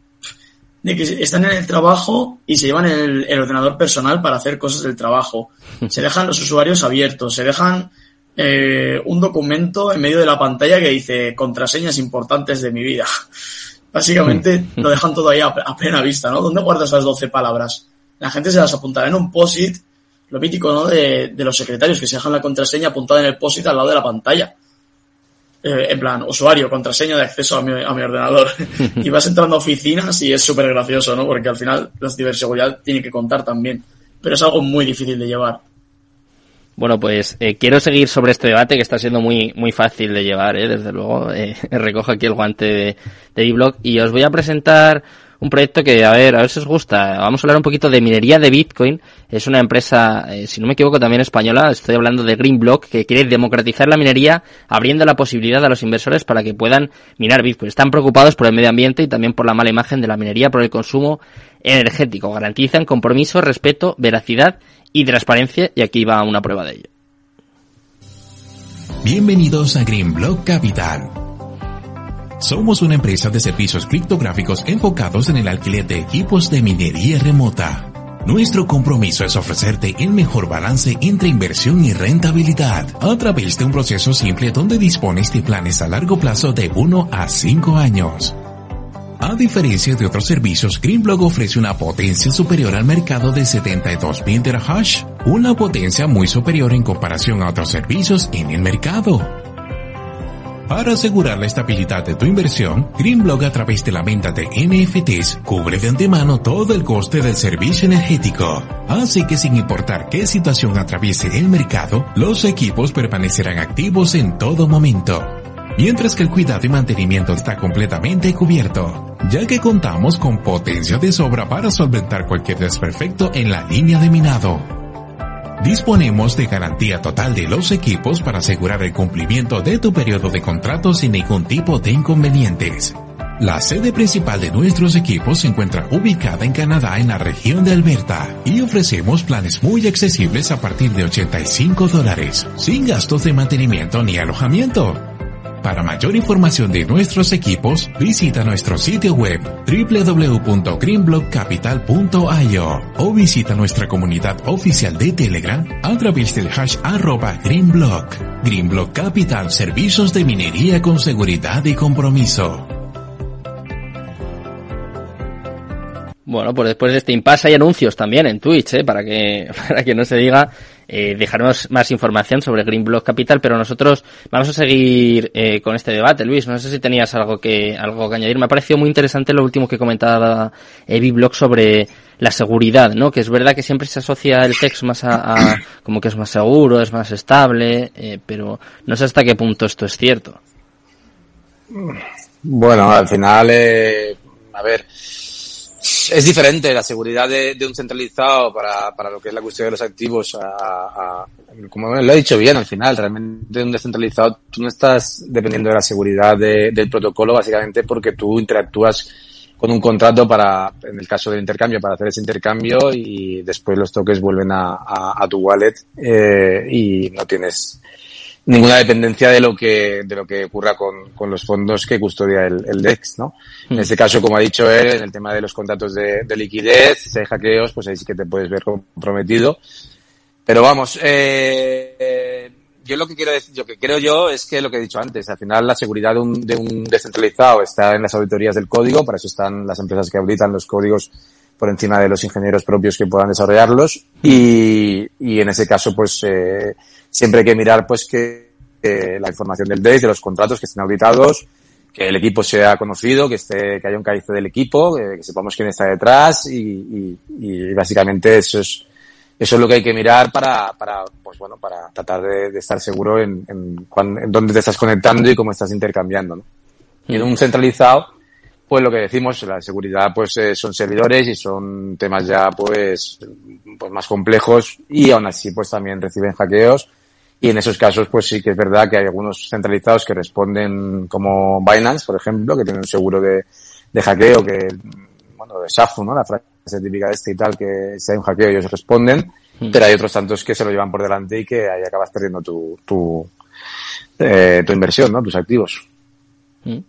de que están en el trabajo y se llevan el, el, ordenador personal para hacer cosas del trabajo. Se dejan los usuarios abiertos, se dejan eh, un documento en medio de la pantalla que dice contraseñas importantes de mi vida. Básicamente lo dejan todo ahí a, plena vista, ¿no? ¿Dónde guardas las 12 palabras? La gente se las apuntará en un POSIT lo mítico, ¿no? De, los secretarios que se dejan la contraseña apuntada en el POSIT al lado de la pantalla. Eh, en plan, usuario, contraseña de acceso a mi, a mi ordenador. y vas entrando a oficinas y es súper gracioso, ¿no? Porque al final la ciberseguridad tiene que contar también. Pero es algo muy difícil de llevar. Bueno, pues eh, quiero seguir sobre este debate que está siendo muy muy fácil de llevar, ¿eh? desde luego. Eh, recojo aquí el guante de, de y os voy a presentar un proyecto que, a ver, a ver si os gusta. Vamos a hablar un poquito de minería de Bitcoin. Es una empresa, eh, si no me equivoco, también española. Estoy hablando de Greenblock, que quiere democratizar la minería, abriendo la posibilidad a los inversores para que puedan minar Bitcoin. Están preocupados por el medio ambiente y también por la mala imagen de la minería por el consumo energético. Garantizan compromiso, respeto, veracidad y transparencia, y aquí va una prueba de ello. Bienvenidos a Greenblock Capital somos una empresa de servicios criptográficos enfocados en el alquiler de equipos de minería remota. Nuestro compromiso es ofrecerte el mejor balance entre inversión y rentabilidad a través de un proceso simple donde dispones de planes a largo plazo de 1 a 5 años. A diferencia de otros servicios, Greenblock ofrece una potencia superior al mercado de 72.000 terahash, una potencia muy superior en comparación a otros servicios en el mercado. Para asegurar la estabilidad de tu inversión, Greenblock a través de la venta de NFTs cubre de antemano todo el coste del servicio energético. Así que sin importar qué situación atraviese el mercado, los equipos permanecerán activos en todo momento. Mientras que el cuidado y mantenimiento está completamente cubierto, ya que contamos con potencia de sobra para solventar cualquier desperfecto en la línea de minado. Disponemos de garantía total de los equipos para asegurar el cumplimiento de tu periodo de contrato sin ningún tipo de inconvenientes. La sede principal de nuestros equipos se encuentra ubicada en Canadá en la región de Alberta y ofrecemos planes muy accesibles a partir de 85 dólares, sin gastos de mantenimiento ni alojamiento. Para mayor información de nuestros equipos, visita nuestro sitio web www.greenblockcapital.io o visita nuestra comunidad oficial de Telegram a través del hash arroba greenblock. Greenblock Capital, servicios de minería con seguridad y compromiso. Bueno, pues después de este impasse hay anuncios también en Twitch, ¿eh? para que para que no se diga. Eh, dejaremos más información sobre Greenblock Capital, pero nosotros vamos a seguir eh, con este debate. Luis, no sé si tenías algo que algo que añadir. Me ha parecido muy interesante lo último que comentaba eh, Block sobre la seguridad, ¿no? Que es verdad que siempre se asocia el texto más a, como que es más seguro, es más estable, eh, pero no sé hasta qué punto esto es cierto. Bueno, al final, eh, a ver, es diferente la seguridad de, un centralizado para, para, lo que es la cuestión de los activos a, como lo he dicho bien al final, realmente un descentralizado tú no estás dependiendo de la seguridad del protocolo básicamente porque tú interactúas con un contrato para, en el caso del intercambio, para hacer ese intercambio y después los toques vuelven a, a, tu wallet eh, y no tienes ninguna dependencia de lo que, de lo que ocurra con, con los fondos que custodia el, el DEX, ¿no? En hmm. este caso, como ha dicho él, en el tema de los contratos de, de liquidez, si hay hackeos, pues ahí sí que te puedes ver comprometido. Pero vamos, eh, yo lo que quiero decir, lo que creo yo es que lo que he dicho antes, al final la seguridad de un, de un descentralizado está en las auditorías del código, para eso están las empresas que auditan los códigos por encima de los ingenieros propios que puedan desarrollarlos y, y en ese caso pues eh, siempre hay que mirar pues que la información del DES, de los contratos que estén auditados, que el equipo sea conocido, que esté, que haya un cabeza del equipo, que, sepamos quién está detrás y, y, y básicamente eso es eso es lo que hay que mirar para, para pues bueno, para tratar de, de estar seguro en, en, en, dónde te estás conectando y cómo estás intercambiando, ¿no? Y en un centralizado, pues lo que decimos, la seguridad, pues eh, son servidores y son temas ya, pues, pues más complejos y aún así, pues también reciben hackeos. Y en esos casos, pues sí que es verdad que hay algunos centralizados que responden como Binance, por ejemplo, que tienen un seguro de, de hackeo que, bueno, de SAFU, ¿no? La frase típica de este y tal, que si hay un hackeo ellos responden, hmm. pero hay otros tantos que se lo llevan por delante y que ahí acabas perdiendo tu, tu, eh, tu inversión, ¿no? Tus activos. Hmm.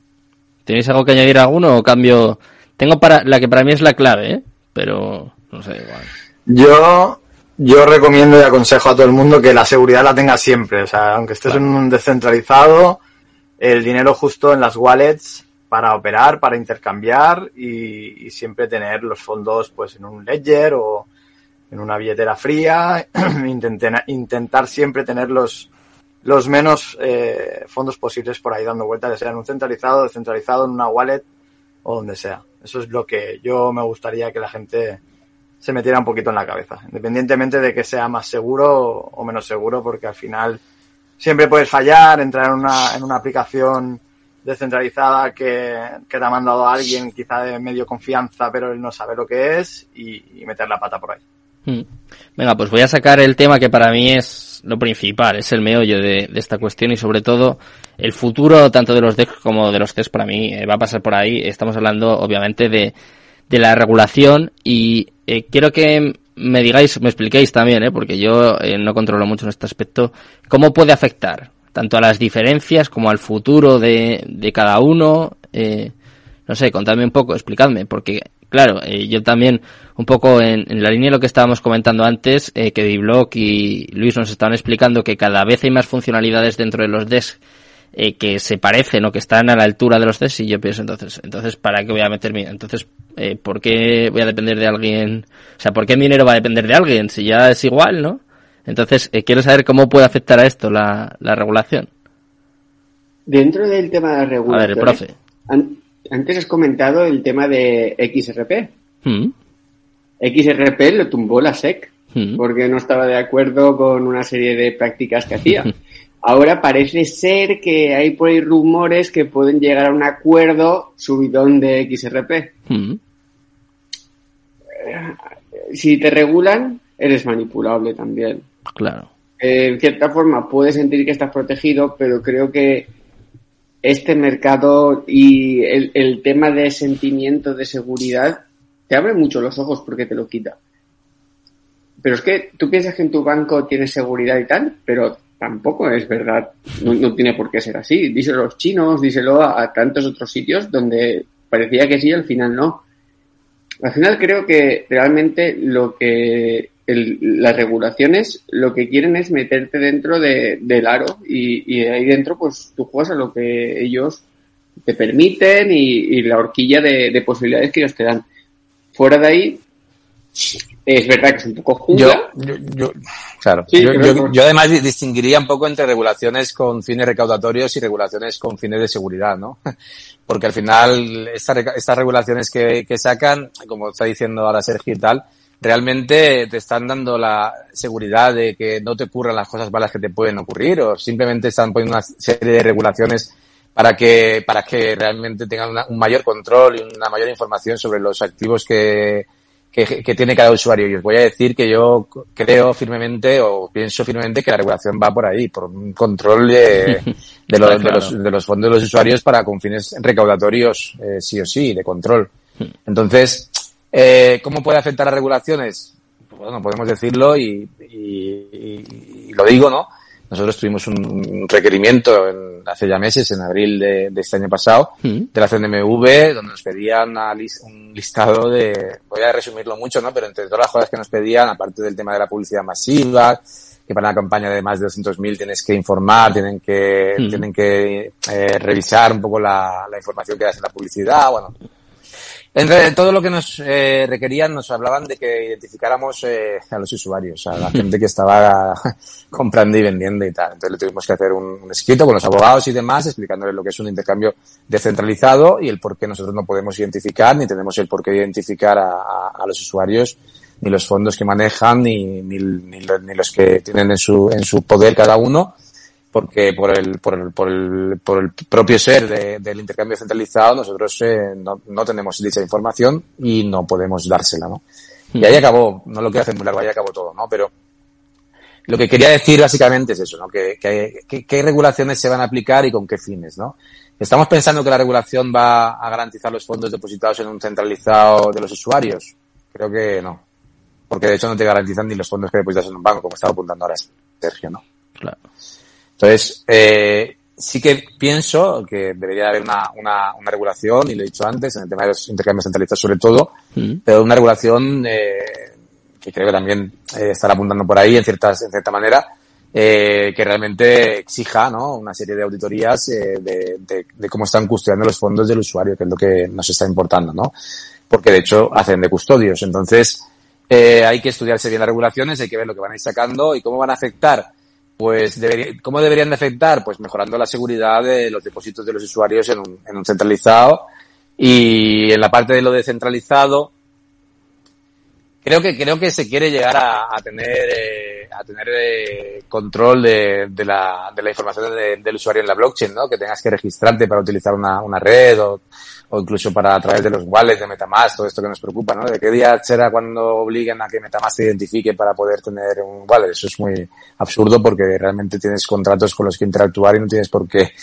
¿Tenéis algo que añadir a alguno o cambio? Tengo para, la que para mí es la clave, ¿eh? Pero, no sé, igual. Yo, yo recomiendo y aconsejo a todo el mundo que la seguridad la tenga siempre. O sea, aunque estés en un descentralizado, el dinero justo en las wallets para operar, para intercambiar y, siempre tener los fondos pues en un ledger o en una billetera fría, intentar, intentar siempre tener los, los menos eh, fondos posibles por ahí dando vueltas, ya sea en un centralizado, descentralizado, en una wallet o donde sea. Eso es lo que yo me gustaría que la gente se metiera un poquito en la cabeza, independientemente de que sea más seguro o menos seguro, porque al final siempre puedes fallar, entrar en una, en una aplicación descentralizada que, te ha mandado a alguien quizá de medio confianza, pero él no sabe lo que es y, meter la pata por ahí. Hmm. Venga, pues voy a sacar el tema que para mí es lo principal, es el meollo de, de esta cuestión y sobre todo el futuro tanto de los DEX como de los CES para mí eh, va a pasar por ahí. Estamos hablando obviamente de, de la regulación y eh, quiero que me digáis, me expliquéis también, ¿eh? porque yo eh, no controlo mucho en este aspecto, cómo puede afectar tanto a las diferencias como al futuro de, de cada uno. Eh, no sé, contadme un poco, explicadme, porque claro, eh, yo también un poco en, la línea de lo que estábamos comentando antes, eh, que Diblock y Luis nos estaban explicando que cada vez hay más funcionalidades dentro de los DES eh, que se parecen o que están a la altura de los DES y yo pienso entonces, entonces ¿para qué voy a meterme? Entonces, eh, ¿por qué voy a depender de alguien? O sea, ¿por qué mi dinero va a depender de alguien si ya es igual, no? Entonces, eh, quiero saber cómo puede afectar a esto la, la regulación. Dentro del tema de la regulación. A ver, profe. antes has comentado el tema de XRP. Mm. XRP lo tumbó la SEC mm. porque no estaba de acuerdo con una serie de prácticas que hacía. Ahora parece ser que hay por ahí rumores que pueden llegar a un acuerdo subidón de XRP. Mm. Eh, si te regulan, eres manipulable también. Claro. Eh, en cierta forma puedes sentir que estás protegido, pero creo que este mercado y el, tema de sentimiento de seguridad te abre mucho los ojos porque te lo quita. Pero es que tú piensas que en tu banco tienes seguridad y tal, pero tampoco es verdad. No, tiene por qué ser así. Díselo a los chinos, díselo a, tantos otros sitios donde parecía que sí, al final no. Al final creo que realmente lo que las regulaciones lo que quieren es meterte dentro de, del aro y, ahí dentro pues tú juegas a lo que ellos te permiten y, la horquilla de, posibilidades que ellos te dan. Fuera de ahí, es verdad que es un poco jungla. Yo, yo, claro. yo, además distinguiría un poco entre regulaciones con fines recaudatorios y regulaciones con fines de seguridad, ¿no? Porque al final estas regulaciones que, que sacan, como está diciendo ahora Sergio y tal, realmente te están dando la seguridad de que no te ocurran las cosas malas que te pueden ocurrir o simplemente están poniendo una serie de regulaciones para que, para que realmente tengan un mayor control y una mayor información sobre los activos que, que, que, tiene cada usuario. Y os voy a decir que yo creo firmemente o pienso firmemente que la regulación va por ahí, por un control de, de, los, de, los, de los, fondos de los usuarios para con fines recaudatorios, eh, sí o sí, de control. Entonces, eh, ¿Cómo puede afectar a regulaciones? Pues bueno, podemos decirlo y, y, lo digo, ¿no? Nosotros tuvimos un requerimiento en, hace ya meses, en abril de, este año pasado, mm. de la CNMV, donde nos pedían un listado de, voy a resumirlo mucho, ¿no? Pero entre todas las cosas que nos pedían, aparte del tema de la publicidad masiva, que para una campaña de más de 200.000 tienes que informar, tienen que, mm. tienen que eh, revisar un poco la, la información que das en la publicidad, bueno, entre todo lo que nos eh, requerían, nos hablaban de que identificáramos eh, a los usuarios, a la gente que estaba comprando y vendiendo y tal. Entonces le tuvimos que hacer un, escrito con los abogados y demás, explicándoles lo que es un intercambio descentralizado y el por qué nosotros no podemos identificar, ni tenemos el por qué identificar a, a, los usuarios, ni los fondos que manejan, ni, ni, ni, los que tienen en su, en su poder cada uno porque por el, por el, por el, por el propio ser de, del intercambio centralizado nosotros eh, no, no, tenemos dicha información y no podemos dársela, ¿no? Y ahí acabó, no lo quiero hacer muy largo, ahí acabó todo, ¿no? Pero lo que quería decir básicamente es eso, ¿no? Que, que, qué regulaciones se van a aplicar y con qué fines, ¿no? ¿Estamos pensando que la regulación va a garantizar los fondos depositados en un centralizado de los usuarios? Creo que no. Porque de hecho no te garantizan ni los fondos que depositas en un banco, como estaba apuntando ahora Sergio, ¿no? Claro. Entonces, eh, sí que pienso que debería haber una, una, una, regulación, y lo he dicho antes, en el tema de los intercambios centralistas sobre todo, mm. pero una regulación eh, que creo que también eh, estará apuntando por ahí en, ciertas, en cierta manera, eh, que realmente exija ¿no? una serie de auditorías eh, de, de, de, cómo están custodiando los fondos del usuario, que es lo que nos está importando, ¿no? Porque de hecho hacen de custodios. Entonces, eh, hay que estudiarse bien las regulaciones, hay que ver lo que van a ir sacando y cómo van a afectar pues debería, ¿cómo deberían de afectar? Pues mejorando la seguridad de los depósitos de los usuarios en un, en un centralizado y en la parte de lo descentralizado creo que creo que se quiere llegar a, a tener eh, a tener eh, control de, de, la, de la información del usuario en la blockchain, ¿no? Que tengas que registrarte para utilizar una, una red o o incluso para a través de los wallets de Metamask, todo esto que nos preocupa, ¿no? ¿De qué día será cuando obliguen a que Metamask te identifique para poder tener un wallet? Eso es muy absurdo porque realmente tienes contratos con los que interactuar y no tienes por qué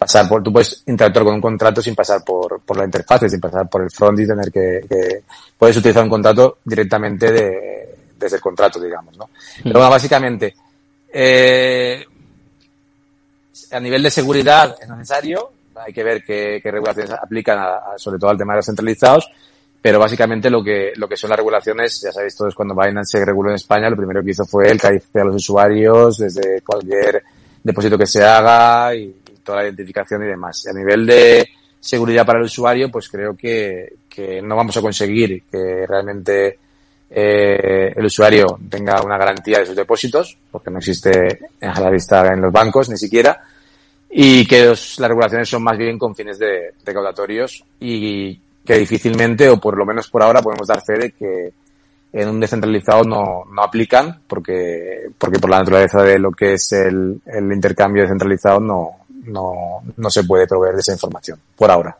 pasar por, tú puedes interactuar con un contrato sin pasar por, por la interfaz, sin pasar por el front y tener que, que puedes utilizar un contrato directamente de, desde el contrato, digamos, ¿no? Pero bueno, básicamente, eh, a nivel de seguridad es necesario, hay que ver qué, regulaciones aplican sobre todo al tema de los centralizados, pero básicamente lo que, lo que son las regulaciones, ya sabéis todos, cuando Binance se reguló en España, lo primero que hizo fue el calificar a los usuarios desde cualquier depósito que se haga y, toda la identificación y demás. Y a nivel de seguridad para el usuario, pues creo que, que no vamos a conseguir que realmente eh, el usuario tenga una garantía de sus depósitos, porque no existe en la vista en los bancos ni siquiera y que las regulaciones son más bien con fines de recaudatorios y que difícilmente, o por lo menos por ahora, podemos dar fe de que en un descentralizado no, no aplican porque, porque por la naturaleza de lo que es el, el intercambio descentralizado no, no, no se puede proveer de esa información, por ahora.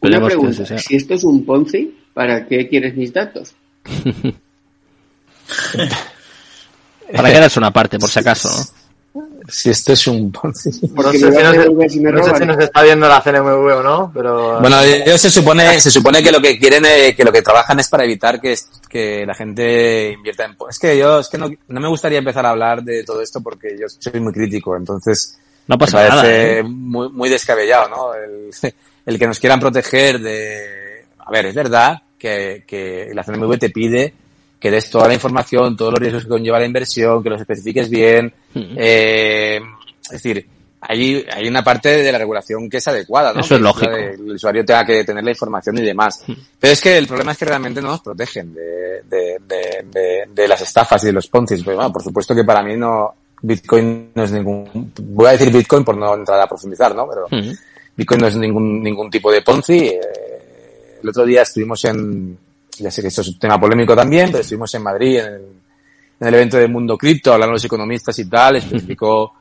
Una pregunta, si esto es un Ponzi, ¿para qué quieres mis datos? para que eras una parte, por si acaso, ¿no? si esto es un No sé, si, nos, está viendo la CNMV o no, pero... Bueno, ellos se supone, se supone que lo que quieren, eh, que lo que trabajan es para evitar que, que la gente invierta en... Es que yo, es que no, no me gustaría empezar a hablar de todo esto porque yo soy muy crítico, entonces... No pasa me parece ¿eh? muy, muy descabellado, ¿no? El, el que nos quieran proteger de... A ver, es verdad que, que la CNMV te pide que des toda la información, todos los riesgos que conlleva la inversión, que los especifiques bien. Eh, es decir, hay, hay una parte de la regulación que es adecuada, ¿no? Eso es lógico. El usuario tenga que tener la información y demás. Pero es que el problema es que realmente no nos protegen de, de, de, de, las estafas y de los ponzi. Pues, bueno, por supuesto que para mí no, Bitcoin no es ningún, voy a decir Bitcoin por no entrar a profundizar, ¿no? Pero Bitcoin no es ningún, ningún tipo de Ponzi. Eh, el otro día estuvimos en, ya sé que esto es un tema polémico también, pero estuvimos en Madrid en el, en el evento del mundo cripto, hablando los economistas y tal, especificó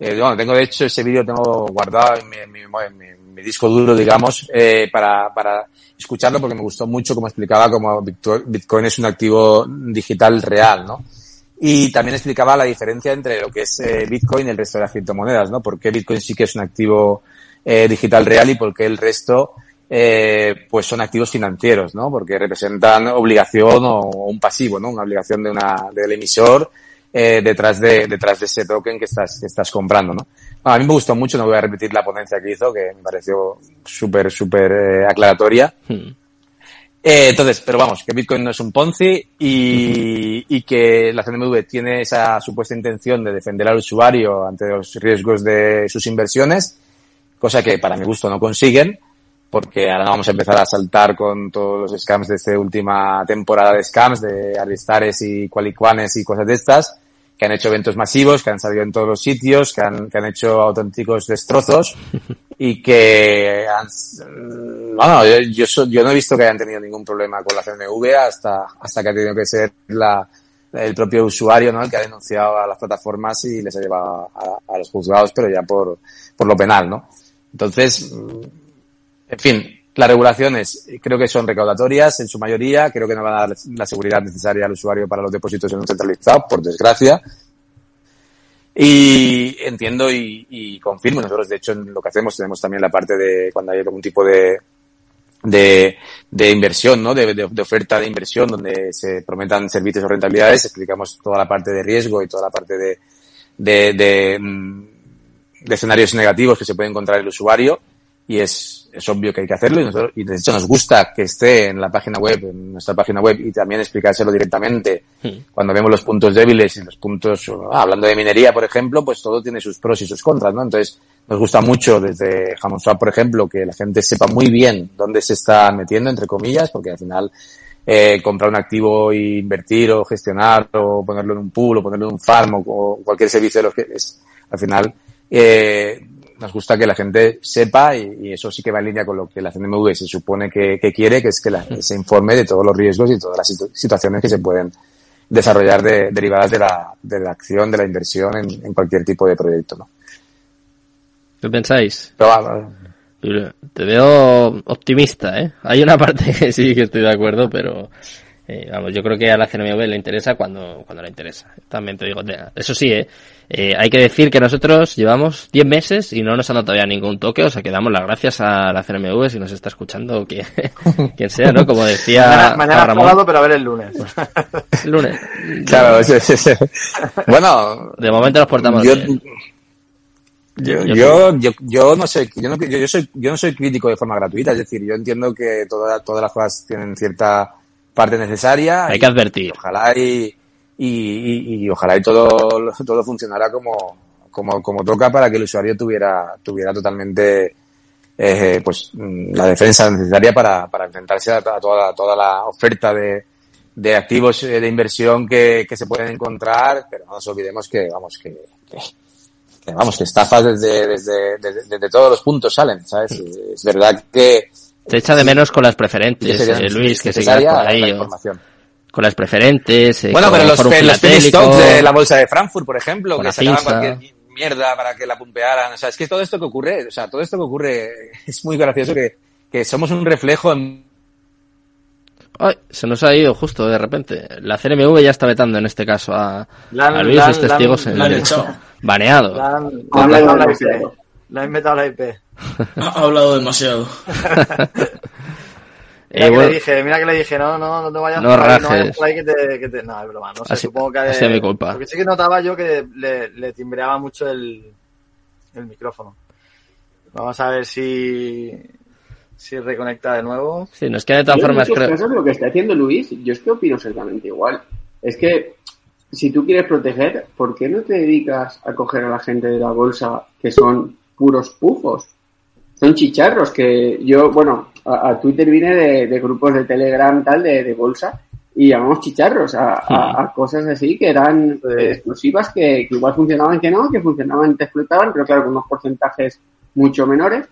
eh, bueno, tengo de hecho ese vídeo tengo guardado en mi, en mi, en mi disco duro, digamos, eh, para, para escucharlo porque me gustó mucho como explicaba cómo Bitcoin es un activo digital real, ¿no? Y también explicaba la diferencia entre lo que es eh, Bitcoin y el resto de las criptomonedas, ¿no? Porque Bitcoin sí que es un activo eh, digital real y porque el resto eh, pues son activos financieros, ¿no? Porque representan obligación o, un pasivo, ¿no? Una obligación de una, del emisor eh, detrás de detrás de ese token que estás que estás comprando, ¿no? a mí me gustó mucho, no voy a repetir la ponencia que hizo, que me pareció súper, súper eh, aclaratoria. Hmm. Eh, entonces, pero vamos, que Bitcoin no es un Ponzi y, y que la CNMV tiene esa supuesta intención de defender al usuario ante los riesgos de sus inversiones, cosa que para mi gusto no consiguen, porque ahora vamos a empezar a saltar con todos los scams de esta última temporada de scams, de Aristares y Qualicuanes y cosas de estas, que han hecho eventos masivos, que han salido en todos los sitios, que han, que han hecho auténticos destrozos y que bueno, yo, yo, no he visto que hayan tenido ningún problema con la CNV hasta, hasta que ha tenido que ser la, el propio usuario, ¿no? El que ha denunciado a las plataformas y les ha llevado a, a los juzgados, pero ya por, por lo penal, ¿no? Entonces, en fin, las regulaciones creo que son recaudatorias en su mayoría, creo que no van a dar la seguridad necesaria al usuario para los depósitos en un centralizado, por desgracia. Y entiendo y, y, confirmo, nosotros de hecho en lo que hacemos tenemos también la parte de cuando hay algún tipo de, de, de inversión, ¿no? De, de, de, oferta de inversión donde se prometan servicios o rentabilidades, explicamos toda la parte de riesgo y toda la parte de, de, de, mm, de escenarios negativos que se puede encontrar el usuario y es, es obvio que hay que hacerlo y, nosotros, y de hecho nos gusta que esté en la página web, en nuestra página web y también explicárselo directamente sí. cuando vemos los puntos débiles y los puntos, ah, hablando de minería, por ejemplo, pues todo tiene sus pros y sus contras, ¿no? Entonces nos gusta mucho desde Hammond Swap, por ejemplo, que la gente sepa muy bien dónde se está metiendo, entre comillas, porque al final eh, comprar un activo e invertir o gestionar o ponerlo en un pool o ponerlo en un farm o, o cualquier servicio de los que es, al final, eh, nos gusta que la gente sepa y, y, eso sí que va en línea con lo que la CNMV se supone que, que quiere, que es que la, se informe de todos los riesgos y todas las situ situaciones que se pueden desarrollar de, derivadas de la, de la acción, de la inversión en, en cualquier tipo de proyecto. ¿no? ¿Qué pensáis? Pero, te veo optimista, ¿eh? Hay una parte que sí que estoy de acuerdo, pero eh, vamos, yo creo que a la CNMV le interesa cuando, cuando le interesa. También te digo, eso sí, ¿eh? Eh, hay que decir que nosotros llevamos 10 meses y no nos ha dado todavía ningún toque, o sea que damos las gracias a la CNMV si nos está escuchando quien, quien sea, ¿no? Como decía mañana, mañana Ramón. pero a ver el lunes. el lunes. Claro, sí, sí, sí. Bueno, de momento nos portamos yo, bien. Yo, yo, yo, yo, no sé, yo no, yo, yo, soy, yo no soy crítico de forma gratuita, es decir, yo entiendo que toda, todas las cosas tienen cierta parte necesaria. Hay que advertir. Ojalá y, y, ojalá y todo, todo funcionara como, como, como toca para que el usuario tuviera, tuviera totalmente eh, pues la defensa necesaria para, para enfrentarse a, toda, toda la oferta de, de activos de inversión que, que se pueden encontrar, pero no nos olvidemos que, vamos, que, que que, vamos, que estafas desde, desde, desde, desde, todos los puntos salen, ¿sabes? Es verdad que... Se echa de menos con las preferentes, eh, Luis, que sigas por ahí. Con las preferentes. Eh, bueno, pero los, los stocks de la bolsa de Frankfurt, por ejemplo, que sacaban cualquier mierda para que la pumpearan. O sea, es que todo esto que ocurre, o sea, todo esto que ocurre es muy gracioso que, que somos un reflejo en Ay, se nos ha ido justo de repente. La CNMV ya está vetando en este caso a, la, a Luis, la, los testigos la, en, baneado. La han, la, la, la, IP. La han metido la IP. Ha hablado demasiado. Mira eh, que bueno, le dije, mira que le dije, no, no, no te vayas no por ahí, rajes. no vayas por ahí que te, que te... No, es broma, no sé, así, supongo que... Así es mi culpa. Porque sí que notaba yo que le, le timbreaba mucho el, el micrófono. Vamos a ver si... si reconecta de nuevo. Sí, nos queda de todas Yo, formas. Creo- casos, lo que está haciendo Luis, yo es que opino exactamente igual. Es que si tú quieres proteger, ¿por qué no te dedicas a coger a la gente de la bolsa que son puros pufos? Son chicharros que yo, bueno, a, a Twitter vine de, de grupos de Telegram tal, de, de bolsa, y llamamos chicharros a, a- a cosas así que eran eh, explosivas, que, que igual funcionaban que no, que funcionaban, te explotaban, pero claro, con unos porcentajes mucho menores.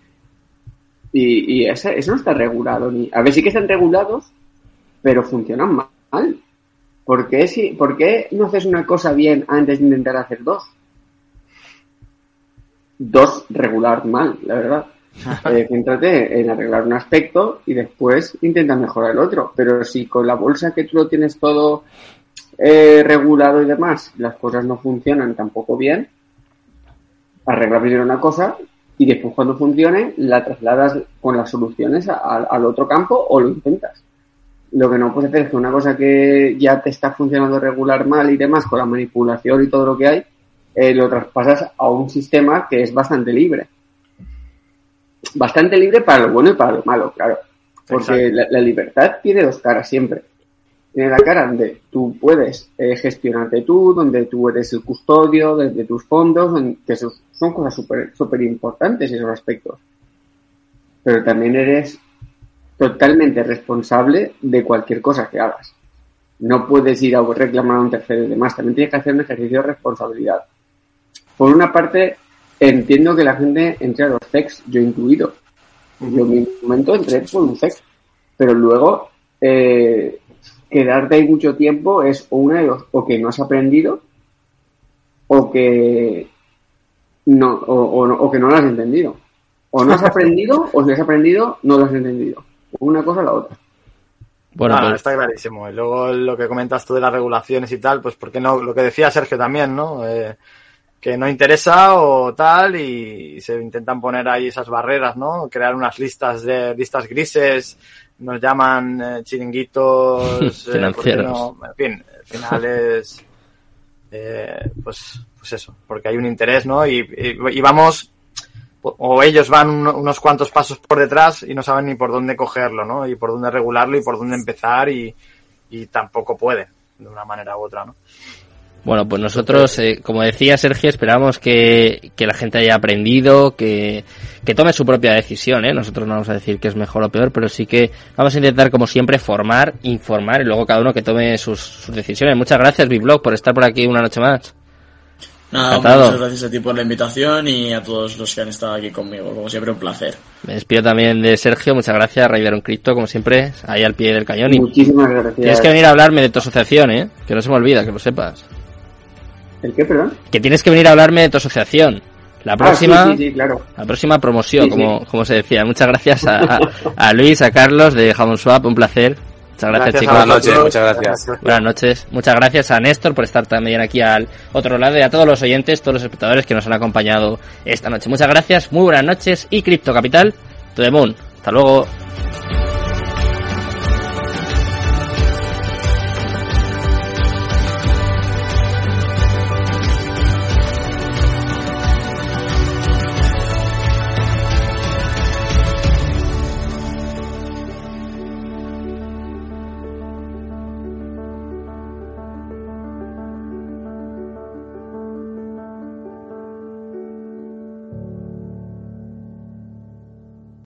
Y, y ese- eso no está regulado. Ni, a ver, sí que están regulados, pero funcionan mal. ¿Por qué, si, ¿Por qué no haces una cosa bien antes de intentar hacer dos? Dos regular mal, la verdad. Eh, en arreglar un aspecto y después intenta mejorar el otro. Pero si con la bolsa que tú lo tienes todo eh, regulado y demás, las cosas no funcionan tampoco bien, arregla primero una cosa y después cuando funcione la trasladas con las soluciones al otro campo o lo intentas. Lo que no puedes hacer es que una cosa que ya te está funcionando regular mal y demás, con la manipulación y todo lo que hay, eh, lo traspasas a un sistema que es bastante libre. Bastante libre para lo bueno y para lo malo, claro. Porque la, la libertad tiene dos caras siempre. Tiene la cara donde tú puedes eh, gestionarte tú, donde tú eres el custodio de, de tus fondos, que son cosas súper súper importantes esos aspectos. Pero también eres totalmente responsable de cualquier cosa que hagas. No puedes ir a reclamar a un tercero y demás. También tienes que hacer un ejercicio de responsabilidad. Por una parte, entiendo que la gente entre a los sex, yo incluido. Yo en mi momento entré por un sex. Pero luego, eh, quedarte ahí mucho tiempo es una de dos, o que no has aprendido, o que no, o, o no- o que no lo has entendido. O no has aprendido, o si has aprendido, no lo has entendido. Una cosa o la otra. Bueno, Ah, pues, está clarísimo. Y luego lo que comentas tú de las regulaciones y tal, pues porque no, lo que decía Sergio también, ¿no? Eh, que no interesa o tal y se intentan poner ahí esas barreras, ¿no? Crear unas listas de listas grises, nos llaman eh, chiringuitos eh, Financieros. no- en fin, al final es eh, pues, pues eso, porque hay un interés, ¿no? Y, y- y vamos o ellos van un- unos cuantos pasos por detrás y no saben ni por dónde cogerlo, ¿no? Y por dónde regularlo y por dónde empezar y, y tampoco pueden, de una manera u otra, ¿no? Bueno, pues nosotros, eh, como decía Sergio, esperamos que, que la gente haya aprendido, que, que tome su propia decisión, ¿eh? Nosotros no vamos a decir que es mejor o peor, pero sí que vamos a intentar, como siempre, formar, informar y luego cada uno que tome sus, sus decisiones. Muchas gracias, Biblog, por estar por aquí una noche más. Nada, muchas gracias a ti por la invitación y a todos los que han estado aquí conmigo. Como siempre, un placer. Me despido también de Sergio, muchas gracias, Raideron Crypto, como siempre, ahí al pie del cañón. Y Muchísimas gracias. tienes que venir a hablarme de tu asociación, ¿eh? Que no se me olvida, que lo sepas. ¿El qué, perdón? Que tienes que venir a hablarme de tu asociación. La próxima... Ah, sí, sí, sí, claro. La próxima promoción, Sí, como, como se decía. Muchas gracias a, a, Luis, a Carlos de Jamon Swap, un placer. Muchas gracias, chicos. Buenas noches, muchas gracias. Buenas noches. Muchas gracias a Néstor por estar también aquí al otro lado y a todos los oyentes, todos los espectadores que nos han acompañado esta noche. Muchas gracias, muy buenas noches y Cripto Capital, to the moon. Hasta luego.